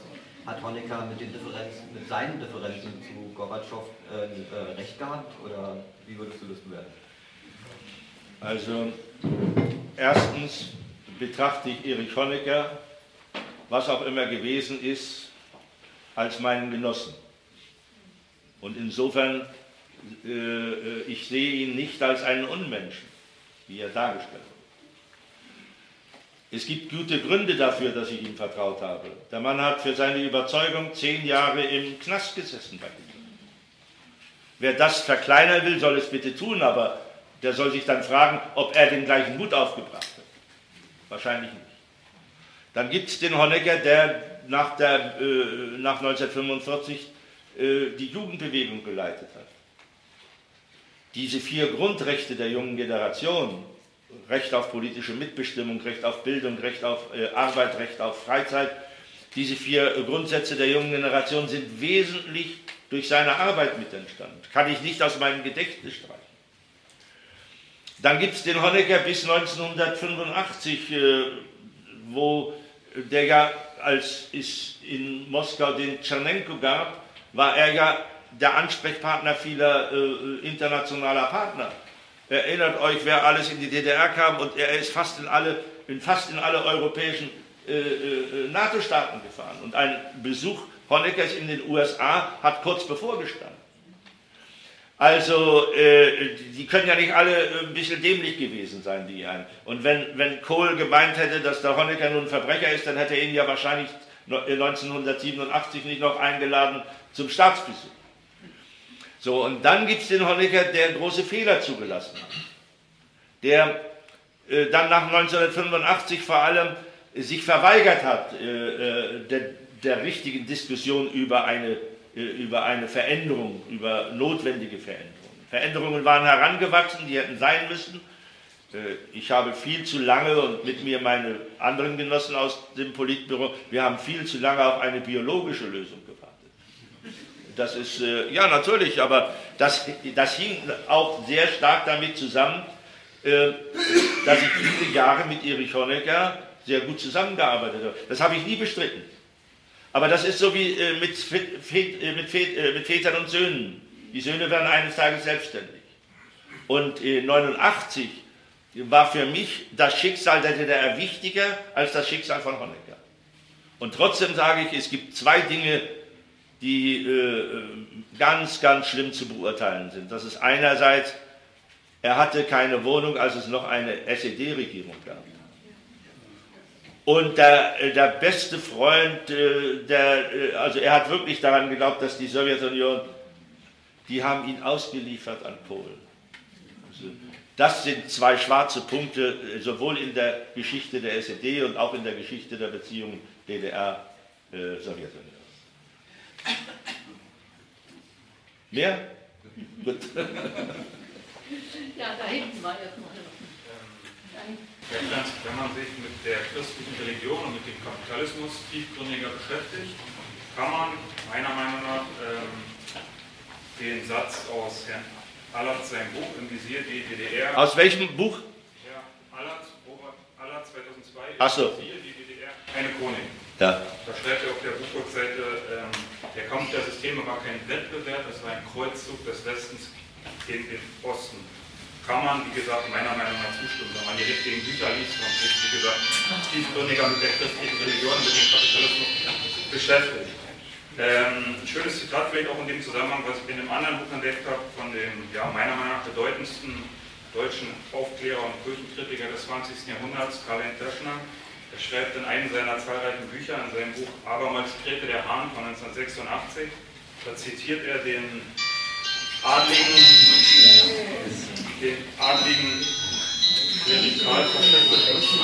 hat Honecker mit den Differenzen, mit seinen Differenzen zu Gorbatschow äh, äh, recht gehabt oder wie würdest du das bewerten? Also erstens betrachte ich Erich Honecker was auch immer gewesen ist, als meinen Genossen. Und insofern, äh, äh, ich sehe ihn nicht als einen Unmenschen, wie er dargestellt wird. Es gibt gute Gründe dafür, dass ich ihm vertraut habe. Der Mann hat für seine Überzeugung zehn Jahre im Knast gesessen bei Hitler. Wer das verkleinern will, soll es bitte tun, aber der soll sich dann fragen, ob er den gleichen Mut aufgebracht hat. Wahrscheinlich nicht. Dann gibt es den Honecker, der nach, der, äh, nach 1945 äh, die Jugendbewegung geleitet hat. Diese vier Grundrechte der jungen Generation, Recht auf politische Mitbestimmung, Recht auf Bildung, Recht auf äh, Arbeit, Recht auf Freizeit, diese vier Grundsätze der jungen Generation sind wesentlich durch seine Arbeit mit entstanden. Kann ich nicht aus meinem Gedächtnis streichen. Dann gibt es den Honecker bis 1985, äh, wo der ja, als es in Moskau den Tschernenko gab, war er ja der Ansprechpartner vieler äh, internationaler Partner. Erinnert euch, wer alles in die DDR kam und er ist fast in alle, in fast in alle europäischen äh, äh, NATO-Staaten gefahren. Und ein Besuch Honeckers in den USA hat kurz bevorgestanden. Also, äh, die können ja nicht alle äh, ein bisschen dämlich gewesen sein, die einen. Und wenn, wenn Kohl gemeint hätte, dass der Honecker nun ein Verbrecher ist, dann hätte er ihn ja wahrscheinlich 1987 nicht noch eingeladen zum Staatsbesuch. So, und dann gibt es den Honecker, der große Fehler zugelassen hat. Der äh, dann nach 1985 vor allem sich verweigert hat, äh, äh, der, der richtigen Diskussion über eine äh, über eine Veränderung, über notwendige Veränderungen. Veränderungen waren herangewachsen, die hätten sein müssen. Äh, ich habe viel zu lange und mit mir meine anderen Genossen aus dem Politbüro, wir haben viel zu lange auf eine biologische Lösung gewartet. Das ist, äh, ja natürlich, aber das, das hing auch sehr stark damit zusammen, dass ich viele Jahre mit Erich Honecker sehr gut zusammengearbeitet habe. Das habe ich nie bestritten. Aber das ist so wie äh, mit, äh, mit, äh, mit, Vätern und Söhnen. Die Söhne werden eines Tages selbstständig. Und 1989 war für mich das Schicksal der DDR wichtiger als das Schicksal von Honecker. Und trotzdem sage ich, es gibt zwei Dinge, die äh, ganz, ganz schlimm zu beurteilen sind. Das ist einerseits, er hatte keine Wohnung, als es noch eine SED-Regierung gab. Und der, äh, der beste Freund, äh, der, äh, also er hat wirklich daran geglaubt, dass die Sowjetunion, die haben ihn ausgeliefert an Polen. Also das sind zwei schwarze Punkte, sowohl in der Geschichte der SED und auch in der Geschichte der Beziehungen DDR-Sowjetunion. Mehr? Gut. Ja, da hinten war jetzt noch wenn man sich mit der christlichen Religion und mit dem Kapitalismus tiefgründiger beschäftigt, kann man meiner Meinung nach ähm, den Satz aus Herrn Allert sein Buch im Visier die DDR. Aus welchem Buch? Ja, Allert, Robert Allert 2002. Ach so. Die DDR, eine Chronik. Ja. Da schreibt er auf der Buchrückseite, ähm, der Kampf der Systeme war kein Wettbewerb, es war ein Kreuzzug des Westens gegen den Osten. Kann man, wie gesagt, meiner Meinung nach zustimmen, wenn man die richtigen Bücher liest und sich, wie gesagt, tiefgründiger mit der christlichen Religion, mit dem Kapitalismus beschäftigt. Ähm, ein schönes Zitat vielleicht auch in dem Zusammenhang, was ich in einem anderen Buch entdeckt habe, von dem ja, meiner Meinung nach bedeutendsten deutschen Aufklärer und Kirchenkritiker des 20. Jahrhunderts, Karl-Heinz Deschner. Er schreibt in einem seiner zahlreichen Bücher, in seinem Buch Abermals krähte der Hahn von 1986, da zitiert er den adligen, den adligen Klerikalfaschistischen,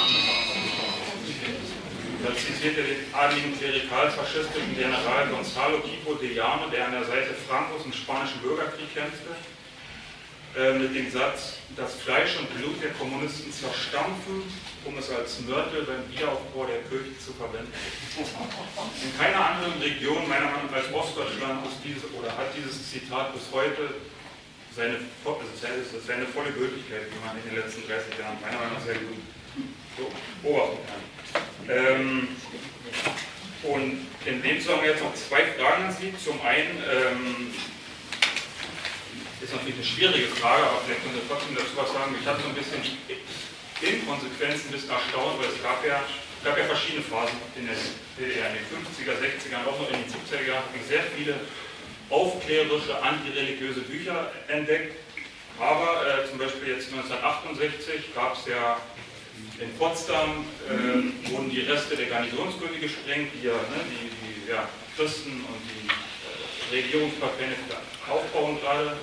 da zitiert er den adligen Klerikalfaschistischen General Gonzalo Quipo de Llano, der an der Seite Francos im Spanischen Bürgerkrieg kämpfte, mit dem Satz, das Fleisch und Blut der Kommunisten zerstampfen, um es als Mörtel beim Wiederaufbau der Kirche zu verwenden. In keiner anderen Region, meiner Meinung nach als Ostdeutschland, ist dieses, oder hat dieses Zitat bis heute seine, seine volle Gültigkeit, wie man in den letzten 30 Jahren meiner Meinung nach sehr gut beobachten kann. Ähm, und in dem Zusammenhang jetzt noch zwei Fragen an Sie. Zum einen, ähm, ist natürlich eine schwierige Frage, aber vielleicht können Sie trotzdem dazu was sagen. Ich habe so ein bisschen Inkonsequenzen, ein bisschen erstaunt, weil es gab ja, gab ja verschiedene Phasen in der in den 50er, 60er, auch noch in den 70er Jahren, habe ich sehr viele aufklärerische, antireligiöse Bücher entdeckt. Aber äh, zum Beispiel jetzt 1968 gab es ja in Potsdam, äh, wurden die Reste der Garnisonsgründe gesprengt, die ja ne, die, die ja, Christen und die äh, Regierungsparteien aufbauen gerade.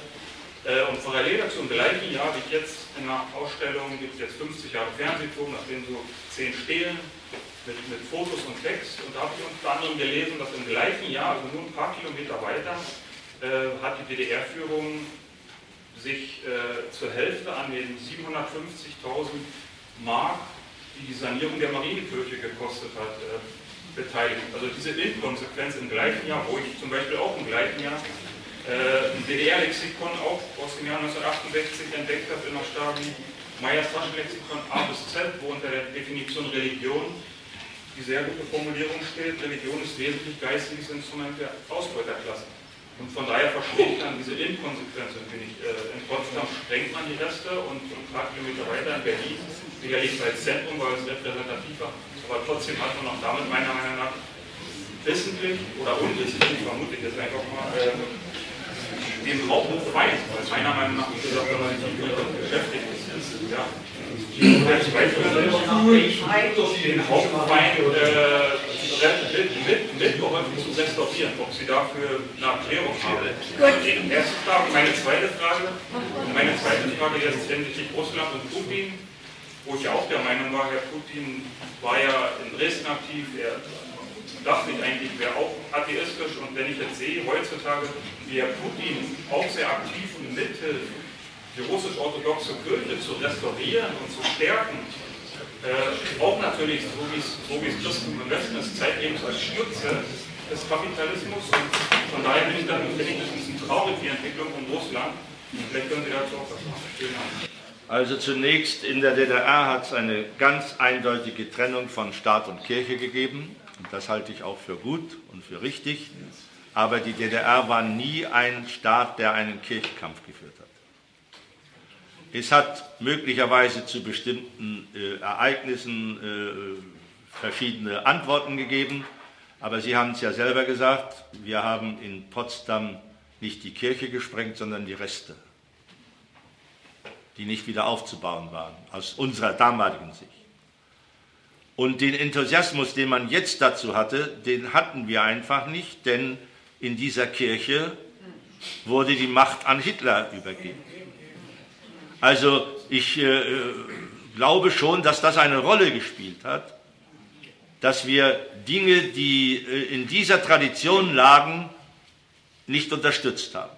Äh, und parallel dazu im gleichen Jahr wie ich jetzt in einer Ausstellung, gibt es jetzt 50 Jahre Fernsehturm, nach denen so zehn stehen, mit, mit, Fotos und Text. Und da habe ich unter anderem gelesen, dass im gleichen Jahr, also nur ein paar Kilometer weiter, äh, hat die DDR-Führung sich äh, zur Hälfte an den 750.000 Mark, die die Sanierung der Mariekirche gekostet hat, äh, beteiligt. Also diese Inkonsequenz im gleichen Jahr, wo ich zum Beispiel auch im gleichen Jahr ein DDR-Lexikon auch aus dem Jahr 1968 entdeckt hat in der Stabi, Meyers Taschenlexikon A bis Z, wo unter der Definition Religion die sehr gute Formulierung steht, Religion ist wesentlich geistiges Instrument der Ausbeuterklasse. Und von daher verstehe ich dann diese Inkonsequenz. Und ich, äh, in Potsdam sprengt man die Reste und ein paar Kilometer weiter in Berlin, sicherlich als Zentrum, weil es repräsentativ war, aber trotzdem hat man auch damit meiner Meinung nach wissentlich oder unwissentlich, vermute ich jetzt einfach mal, äh, den Hauptfeind, weil meiner Meinung nach, wie gesagt, wenn man sich beschäftigt ist, ja, den Hauptfeind äh, mit, mit, mitgeholfen zu restaurieren, ob Sie dafür eine Erklärung haben. Erste Frage, meine zweite Frage, meine zweite Frage jetzt hinsichtlich Russland und Putin, wo ich auch der Meinung war, Herr Putin war ja in Dresden aktiv, er dachte ich eigentlich, wäre auch atheistisch. Und wenn ich jetzt sehe, heutzutage, wie Herr Putin auch sehr aktiv mithilft, die russisch-orthodoxe Kirche zu restaurieren und zu stärken, äh, auch natürlich, so wie es so es Christen im Westen ist, zeitlebens als Stütze des Kapitalismus. Und von daher bin ich dann, ich ein bisschen traurig, die Entwicklung in Russland. Vielleicht können Sie dazu auch was machen. Vielen Dank. Also zunächst in der DDR hat es eine ganz eindeutige Trennung von Staat und Kirche gegeben. Und das halte ich auch für gut und für richtig. Aber die DDR war nie ein Staat, der einen Kirchkampf geführt hat. Es hat möglicherweise zu bestimmten äh, Ereignissen äh, verschiedene Antworten gegeben. Aber Sie haben es ja selber gesagt, wir haben in Potsdam nicht die Kirche gesprengt, sondern die Reste, die nicht wieder aufzubauen waren, aus unserer damaligen Sicht. Und den Enthusiasmus, den man jetzt dazu hatte, den hatten wir einfach nicht, denn in dieser Kirche wurde die Macht an Hitler übergeben. Also ich äh, glaube schon, dass das eine Rolle gespielt hat, dass wir Dinge, die äh, in dieser Tradition lagen, nicht unterstützt haben.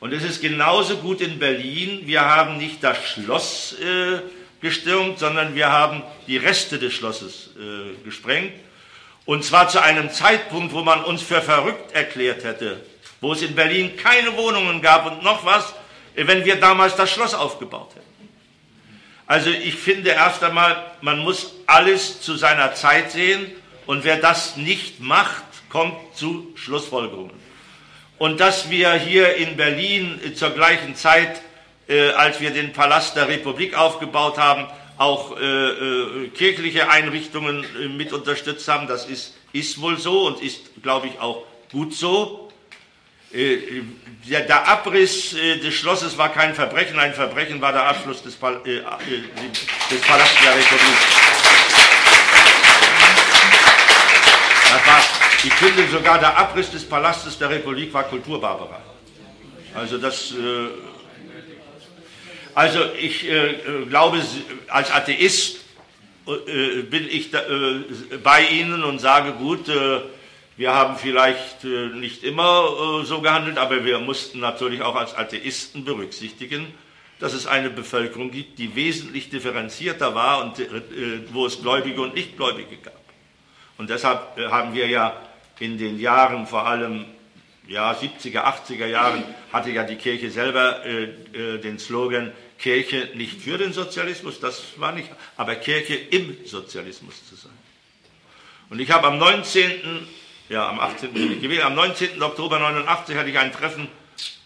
Und es ist genauso gut in Berlin. Wir haben nicht das Schloss äh, gestürmt, sondern wir haben die Reste des Schlosses äh, gesprengt. Und zwar zu einem Zeitpunkt, wo man uns für verrückt erklärt hätte, wo es in Berlin keine Wohnungen gab und noch was, wenn wir damals das Schloss aufgebaut hätten. Also ich finde erst einmal, man muss alles zu seiner Zeit sehen und wer das nicht macht, kommt zu Schlussfolgerungen. und dass wir hier in Berlin zur gleichen Zeit, äh, als wir den Palast der Republik aufgebaut haben, auch äh, äh, kirchliche Einrichtungen äh, mit unterstützt haben. Das ist, ist wohl so und ist, glaube ich, auch gut so. Äh, der, der, Abriss äh, des Schlosses war kein Verbrechen, ein Verbrechen war der Abschluss des, Pal des Palastes der Republik. War, ich finde sogar der Abriss des Palastes der Republik war Kulturbarbarei. Also das also ich äh, glaube, als Atheist äh, bin ich da, äh, bei Ihnen und sage, gut, äh, wir haben vielleicht äh, nicht immer äh, so gehandelt, aber wir mussten natürlich auch als Atheisten berücksichtigen, dass es eine Bevölkerung gibt, die wesentlich differenzierter war und wo es Gläubige und Nichtgläubige gab. Und deshalb haben wir ja in den Jahren vor allem ja, 70er, 80er Jahren hatte ja die Kirche selber äh, äh, den Slogan Kirche nicht für den Sozialismus, das war nicht, aber Kirche im Sozialismus zu sein. Und ich habe am 19., ja, am 18. bin ich gewählt, am 19. Oktober 89 hatte ich ein Treffen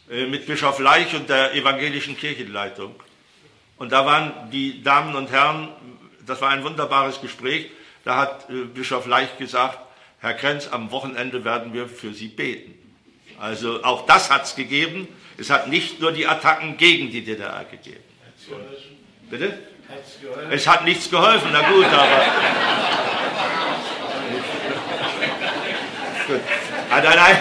äh, mit Bischof Leich und der evangelischen Kirchenleitung. Und da waren die Damen und Herren, das war ein wunderbares Gespräch, da hat äh, Bischof Leich gesagt, Herr Krenz, am Wochenende werden wir für Sie beten. Also auch das hat es gegeben. Es hat nicht nur die Attacken gegen die DDR gegeben. Bitte? Es hat nichts geholfen, na gut, aber. gut. Ah, nein, nein.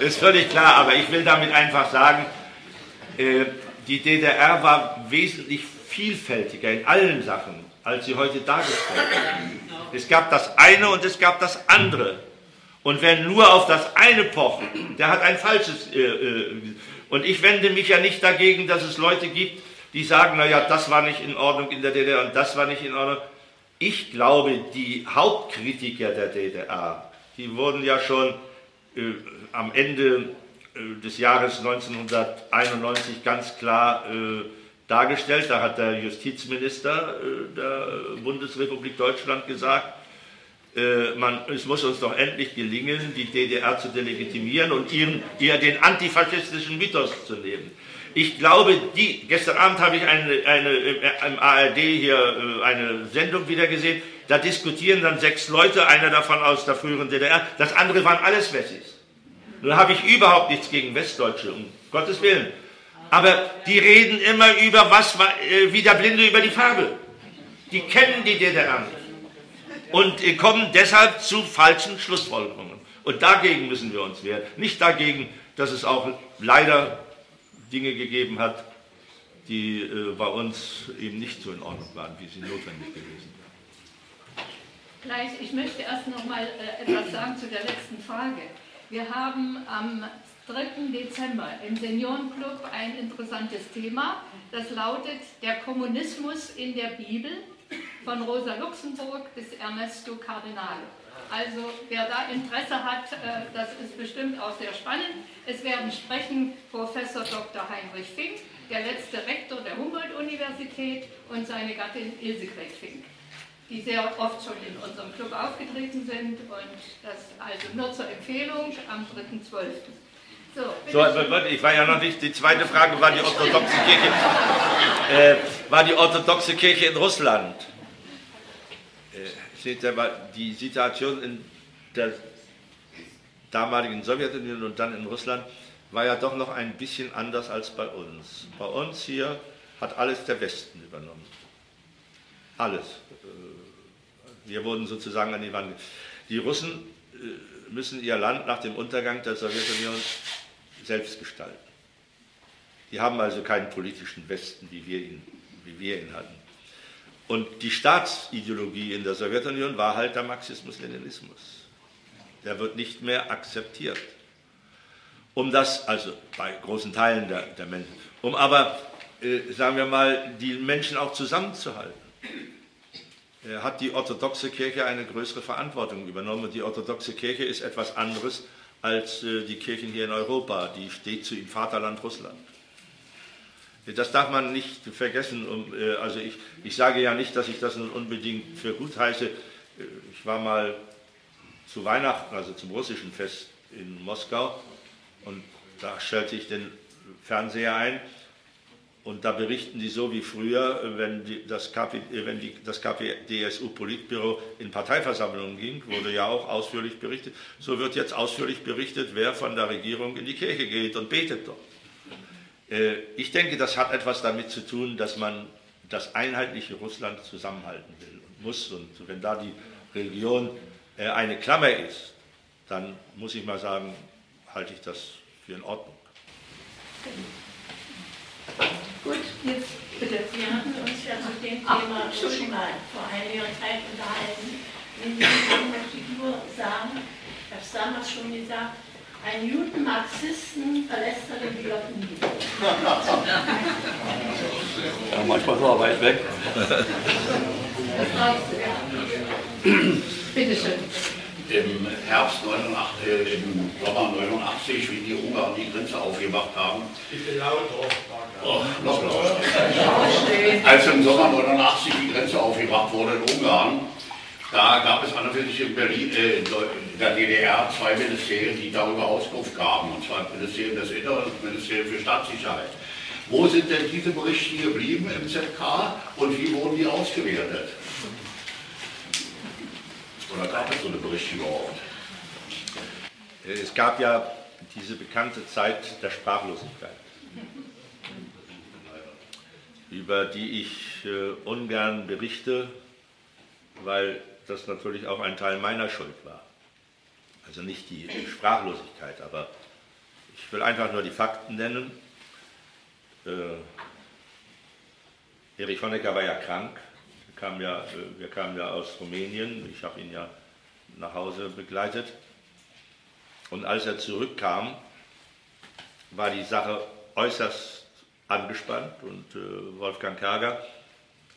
ist völlig klar, aber ich will damit einfach sagen, äh, die DDR war wesentlich vielfältiger in allen Sachen, als sie heute dargestellt wird. Es gab das eine und es gab das andere. Und wer nur auf das eine pocht, der hat ein falsches. Äh, äh, und ich wende mich ja nicht dagegen, dass es Leute gibt, die sagen, naja, das war nicht in Ordnung in der DDR und das war nicht in Ordnung. Ich glaube, die Hauptkritiker der DDR, die wurden ja schon äh, am Ende äh, des Jahres 1991 ganz klar äh, dargestellt. Da hat der Justizminister äh, der Bundesrepublik Deutschland gesagt, man, es muss uns doch endlich gelingen, die DDR zu delegitimieren und ihren, ihr den antifaschistischen Mythos zu nehmen. Ich glaube, die, gestern Abend habe ich eine, eine, im ARD hier äh, eine Sendung wieder gesehen, da diskutieren dann sechs Leute, einer davon aus der früheren DDR, das andere waren alles Wessis. Nun habe ich überhaupt nichts gegen Westdeutsche, um Gottes Willen. Aber die reden immer über was, äh, wie der Blinde über die Farbe. Die kennen die DDR nicht und kommen deshalb zu falschen Schlussfolgerungen. Und dagegen müssen wir uns wehren. Nicht dagegen, dass es auch leider Dinge gegeben hat, die äh, bei uns eben nicht so in Ordnung waren, wie sie notwendig gewesen wären. Gleich, ich möchte erst noch mal äh, etwas sagen zu der letzten Frage. Wir haben am 3. Dezember im Seniorenclub ein interessantes Thema, das lautet der Kommunismus in der Bibel von Rosa Luxemburg bis Ernesto Cardinale. Also wer da Interesse hat, äh, das ist bestimmt auch sehr spannend. Es werden sprechen Professor Dr. Heinrich Fink, der letzte Rektor der Humboldt-Universität und seine Gattin Ilse Gret Fink, die sehr oft schon in unserem Club aufgetreten sind und das also nur zur Empfehlung am 3.12. So, so, ich war ja noch nicht, die zweite Frage war die orthodoxe Kirche, äh, war die orthodoxe Kirche in Russland. Die Situation in der damaligen Sowjetunion und dann in Russland war ja doch noch ein bisschen anders als bei uns. Bei uns hier hat alles der Westen übernommen. Alles. Äh, wir wurden sozusagen an die Wand. Die Russen äh, müssen ihr Land nach dem Untergang der Sowjetunion selbst gestalten. Die haben also keinen politischen Westen, wie wir ihn, wie wir ihn hatten. Und die Staatsideologie in der Sowjetunion war halt der Marxismus-Leninismus. Der wird nicht mehr akzeptiert. Um das, also bei großen Teilen der, der Menschen, um aber, äh, sagen wir mal, die Menschen auch zusammenzuhalten, äh, hat die orthodoxe Kirche eine größere Verantwortung übernommen. Und die orthodoxe Kirche ist etwas anderes als äh, die Kirchen hier in Europa. Die steht zu im Vaterland Russland. Das darf man nicht vergessen. Äh, also ich, ich sage ja nicht, dass ich das nun unbedingt für gut heiße. Äh, ich war mal zu Weihnachten, also zum russischen Fest in Moskau und da stellte ich den Fernseher ein und da berichten die so wie früher, wenn, die, das, KP, wenn die, das KPDSU-Politbüro in Parteiversammlungen ging, wurde ja auch ausführlich berichtet. So wird jetzt ausführlich berichtet, wer von der Regierung in die Kirche geht und betet dort. Äh, ich denke, das hat etwas damit zu tun, dass man das einheitliche Russland zusammenhalten will und muss. Und wenn da die Religion äh, eine Klammer ist, dann muss ich mal sagen, halte ich das für in Ordnung. Gut, jetzt bitte. Wir hatten uns ja zu dem Thema schon mal vor einiger Zeit unterhalten. In diesem möchte ich nur sagen, ich habe es damals schon gesagt, ein Judenmarxisten verlässt er den Piloten nie. Ja, manchmal so weit weg. Das brauchst du, ja. Bitte schön im Herbst 89, äh, im Sommer 89, wie die Ungarn die Grenze aufgemacht haben. Bitte lauter. Oh, noch lauter. Als im Sommer 89 die Grenze aufgemacht wurde in Ungarn, da gab es sich in Berlin, äh, in der DDR zwei Ministerien, die darüber Auskunft gaben, und zwar das Ministerium des Inneren und das Ministerium für Staatssicherheit. Wo sind denn diese Berichte geblieben im ZK und wie wurden die ausgewertet? Oder gab es so eine Berichte überhaupt? Es gab ja diese bekannte Zeit der Sprachlosigkeit, über die ich äh, ungern berichte, weil das natürlich auch ein Teil meiner Schuld war. Also nicht die Sprachlosigkeit, aber ich will einfach nur die Fakten nennen. Äh, Erich Honecker war ja krank, kam ja, äh, wir kamen ja aus Rumänien, ich habe ihn ja nach Hause begleitet. Und als er zurückkam, war die Sache äußerst angespannt und äh, Wolfgang Kerger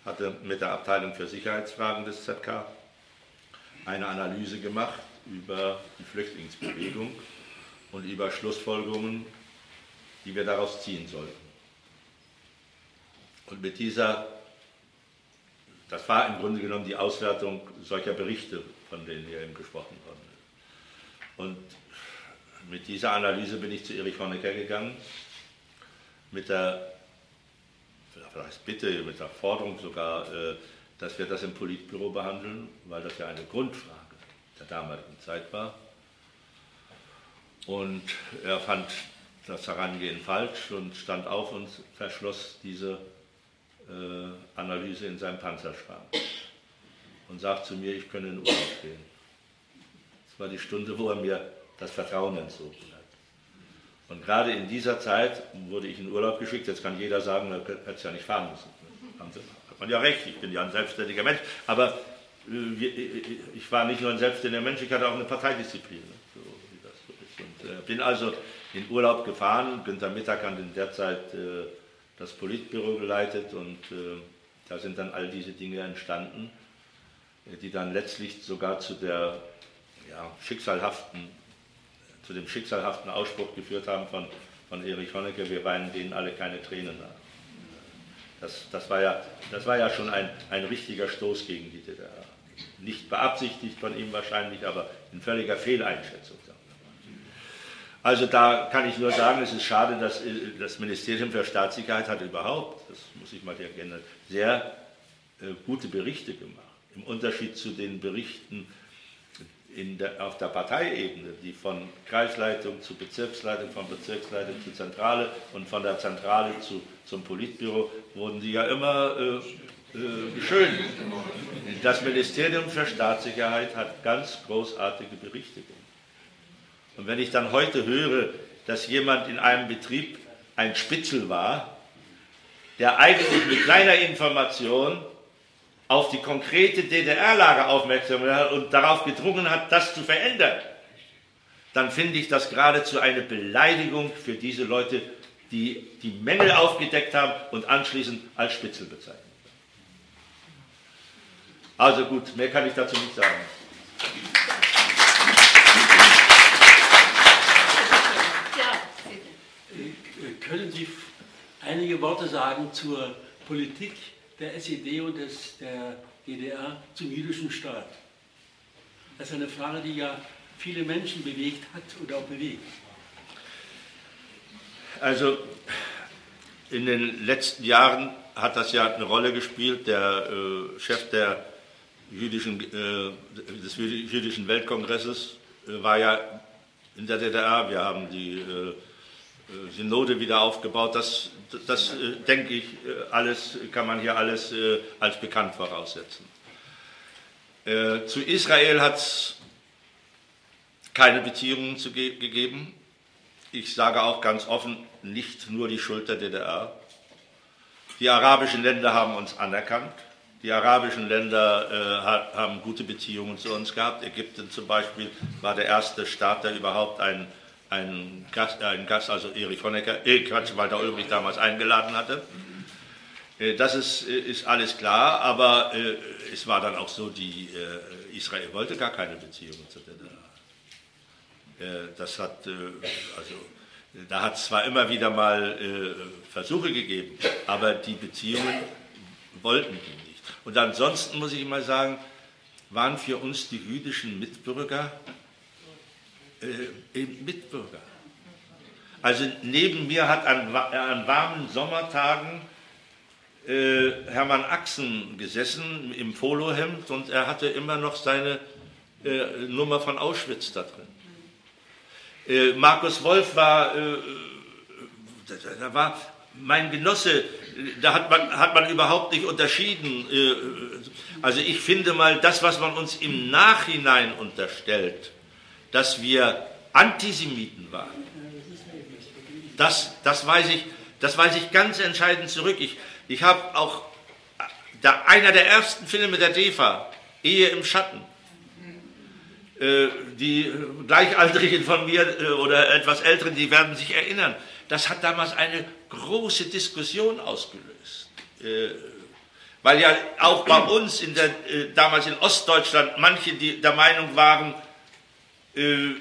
hatte mit der Abteilung für Sicherheitsfragen des ZK eine Analyse gemacht über die Flüchtlingsbewegung und über Schlussfolgerungen, die wir daraus ziehen sollten. Und mit dieser das war im Grunde genommen die Auswertung solcher Berichte, von denen hier eben gesprochen worden ist. Und mit dieser Analyse bin ich zu Erich Honecker gegangen, mit der vielleicht Bitte, mit der Forderung sogar, äh, dass wir das im Politbüro behandeln, weil das ja eine Grundfrage der damaligen Zeit war. Und er fand das Herangehen falsch und stand auf und verschloss diese äh, Analyse in seinem Panzerschrank und sagt zu mir, ich könne in Urlaub gehen. Das war die Stunde, wo er mir das Vertrauen entzogen hat. Und gerade in dieser Zeit wurde ich in Urlaub geschickt. Jetzt kann jeder sagen, er hätte es ja nicht fahren müssen. Man ja recht, ich bin ja ein selbstständiger Mensch. Aber äh, äh, ich war nicht nur ein selbstständiger Mensch, ich hatte auch eine Parteidisziplin. So wie das so ist. Und bin also in Urlaub gefahren. Günter Mittag hat in der Zeit das Politbüro geleitet und äh, da sind dann all diese Dinge entstanden, äh, die dann letztlich sogar zu der ja, schicksalhaften, zu dem schicksalhaften Ausspruch geführt haben von, von Erich Honecker, wir weinen denen alle keine Tränen nach. Das, das, war, ja, das war ja schon ein, ein richtiger Stoß gegen die DDR. Nicht beabsichtigt von ihm wahrscheinlich, aber in völliger Fehleinschätzung. Also da kann ich nur sagen, es ist schade, dass äh, das Ministerium für Staatssicherheit hat überhaupt, das muss ich mal erkennen, sehr äh, gute Berichte gemacht. Im Unterschied zu den Berichten der, auf der Parteiebene, die von Kreisleitung zu Bezirksleitung, von Bezirksleitung zu Zentrale und von der Zentrale zu, zum Politbüro, wurden die ja immer äh, äh. Das Ministerium für Staatssicherheit hat ganz großartige Berichte gemacht. Und wenn ich dann heute höre, dass jemand in einem Betrieb ein Spitzel war, der eigentlich mit kleiner Information auf die konkrete DDR-Lage aufmerksam war und darauf gedrungen hat, das zu verändern, dann finde ich das geradezu eine Beleidigung für diese Leute, die die Mängel aufgedeckt haben und anschließend als Spitzel bezeichnen. Also gut, mehr kann ich dazu nicht sagen. Können Sie einige Worte sagen zur Politik der SED und des, der DDR zum jüdischen Staat? Das ist eine Frage, die ja viele Menschen bewegt hat oder auch bewegt? Also in den letzten Jahren hat das ja eine Rolle gespielt. Der äh, Chef der jüdischen, äh, des jüdischen Weltkongresses äh, war ja in der DDR. Wir haben die äh, äh, Synode wieder aufgebaut. Das, das äh, denke ich, alles kann man hier alles als bekannt voraussetzen. Zu Israel hat es keine Beziehungen zu ge gegeben. Ich sage auch ganz offen, nicht nur die Schuld der DDR. Die arabischen Länder haben uns anerkannt. Die arabischen Länder äh, haben gute Beziehungen zu uns gehabt. Ägypten zum Beispiel war der erste Staat, der überhaupt ein, ein, Gast, ein Gast, also Erich Honecker, äh, Quatsch, Walter Ulbricht damals eingeladen hatte. Äh, das ist, äh, ist, alles klar, aber äh, es war dann auch so, die, äh, Israel wollte gar keine Beziehungen zur DDR. Das hat, also, da hat es zwar immer wieder mal Versuche gegeben, aber die Beziehungen wollten die und ansonsten muss ich mal sagen, waren für uns die jüdischen Mitbürger äh, eben Mitbürger. Also neben mir hat an, an warmen Sommertagen äh, Hermann Axen gesessen im Polohemd und er hatte immer noch seine äh, Nummer von Auschwitz da drin. Äh, Markus Wolf war, äh, da war mein Genosse, da hat man, hat man überhaupt nicht unterschieden. Äh, also ich finde mal, das, was man uns im Nachhinein unterstellt, dass wir Antisemiten waren, das, das, weiß, ich, das weiß ich ganz entscheidend zurück. Ich, ich habe auch da, einer der ersten Filme der DEFA, Ehe im Schatten, äh, die Gleichaltrigen von mir oder etwas Älteren, die werden sich erinnern das hat damals eine große Diskussion ausgelöst. Äh, weil ja auch bei uns in der, äh, damals in Ostdeutschland manche die der Meinung waren, äh,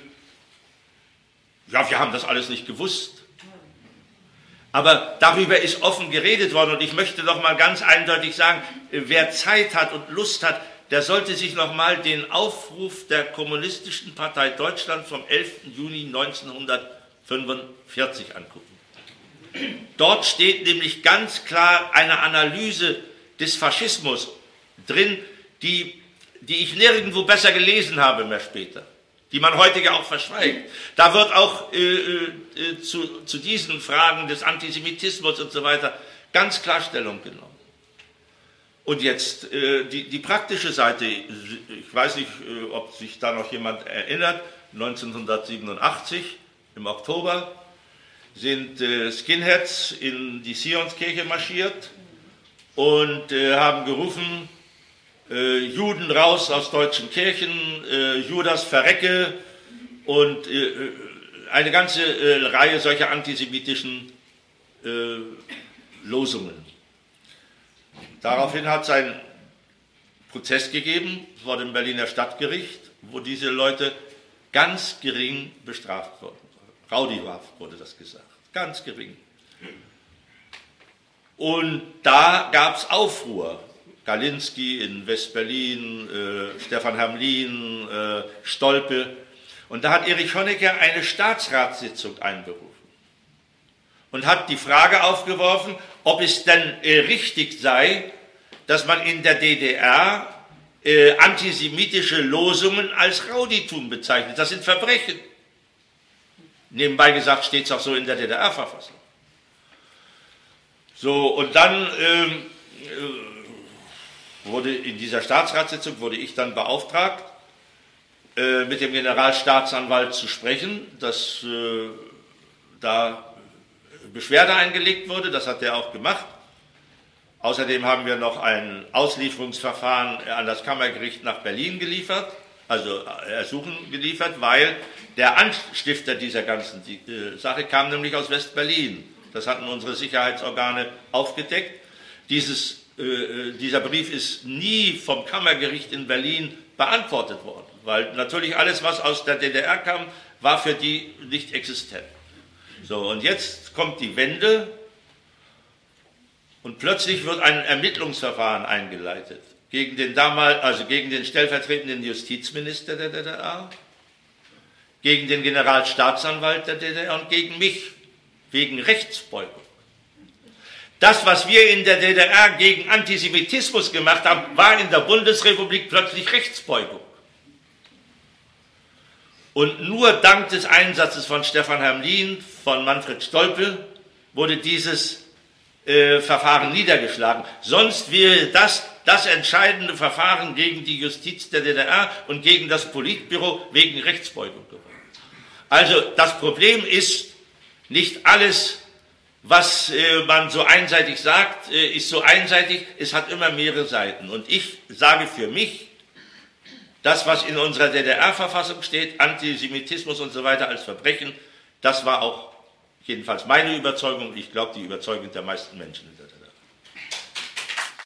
ja, wir haben das alles nicht gewusst. Aber darüber ist offen geredet worden und ich möchte noch mal ganz eindeutig sagen, wer Zeit hat und Lust hat, der sollte sich noch mal den Aufruf der Kommunistischen Partei Deutschland vom 11. Juni 1900 45 angucken. Dort steht nämlich ganz klar eine Analyse des Faschismus drin, die, die ich nirgendwo besser gelesen habe mehr später, die man heute ja auch verschweigt. Da wird auch äh, äh, zu, zu diesen Fragen des Antisemitismus und so weiter ganz klar Stellung genommen. Und jetzt äh, die, die praktische Seite, ich weiß nicht, äh, ob sich da noch jemand erinnert, 1987 im Oktober sind äh, Skinheads in die Sionskirche marschiert und äh, haben gerufen, äh, Juden raus aus deutschen Kirchen, äh, Judas verrecke und eine ganze Reihe solcher antisemitischen Losungen. Daraufhin hat es einen Prozess gegeben vor dem Berliner Stadtgericht, wo diese Leute ganz gering bestraft wurden. Raudihaft wurde das gesagt, ganz gering. Und da gab es Aufruhr. Galinski in West-Berlin, äh, Stefan Hamlin, äh, Stolpe. Und da hat Erich Honecker eine Staatsratssitzung einberufen und hat die Frage aufgeworfen, ob es denn äh, richtig sei, dass man in der DDR äh, antisemitische Losungen als Rauditum bezeichnet. Das sind Verbrechen. Nebenbei gesagt steht es auch so in der DDR-Verfassung. So, und dann ähm, äh, wurde in dieser Staatsratssitzung wurde ich dann beauftragt, äh, mit dem Generalstaatsanwalt zu sprechen, dass äh, da Beschwerde eingelegt wurde. Das hat er auch gemacht. Außerdem haben wir noch ein Auslieferungsverfahren an das Kammergericht nach Berlin geliefert also äh, Ersuchen geliefert, weil der Anstifter dieser ganzen äh, Sache kam nämlich aus West-Berlin. Das hatten unsere Sicherheitsorgane aufgedeckt. Dieses, äh, dieser Brief ist nie vom Kammergericht in Berlin beantwortet worden, weil natürlich alles, was aus der DDR kam, war für die nicht existent. So, und jetzt kommt die Wende und plötzlich wird ein Ermittlungsverfahren eingeleitet gegen den damals, also gegen den stellvertretenden Justizminister der DDR gegen den Generalstaatsanwalt der DDR und gegen mich wegen Rechtsbeugung. Das, was wir in der DDR gegen Antisemitismus gemacht haben, war in der Bundesrepublik plötzlich Rechtsbeugung. Und nur dank des Einsatzes von Stefan Hermlin, von Manfred Stolpe, wurde dieses äh, Verfahren niedergeschlagen. Sonst wäre das das entscheidende Verfahren gegen die Justiz der DDR und gegen das Politbüro wegen Rechtsbeugung geworden. Also das Problem ist nicht alles, was äh, man so einseitig sagt, äh, ist so einseitig, es hat immer mehrere Seiten. Und ich sage für mich, das, was in unserer DDR-Verfassung steht, Antisemitismus und so weiter als Verbrechen, das war auch jedenfalls meine Überzeugung, ich glaube die Überzeugung der meisten Menschen.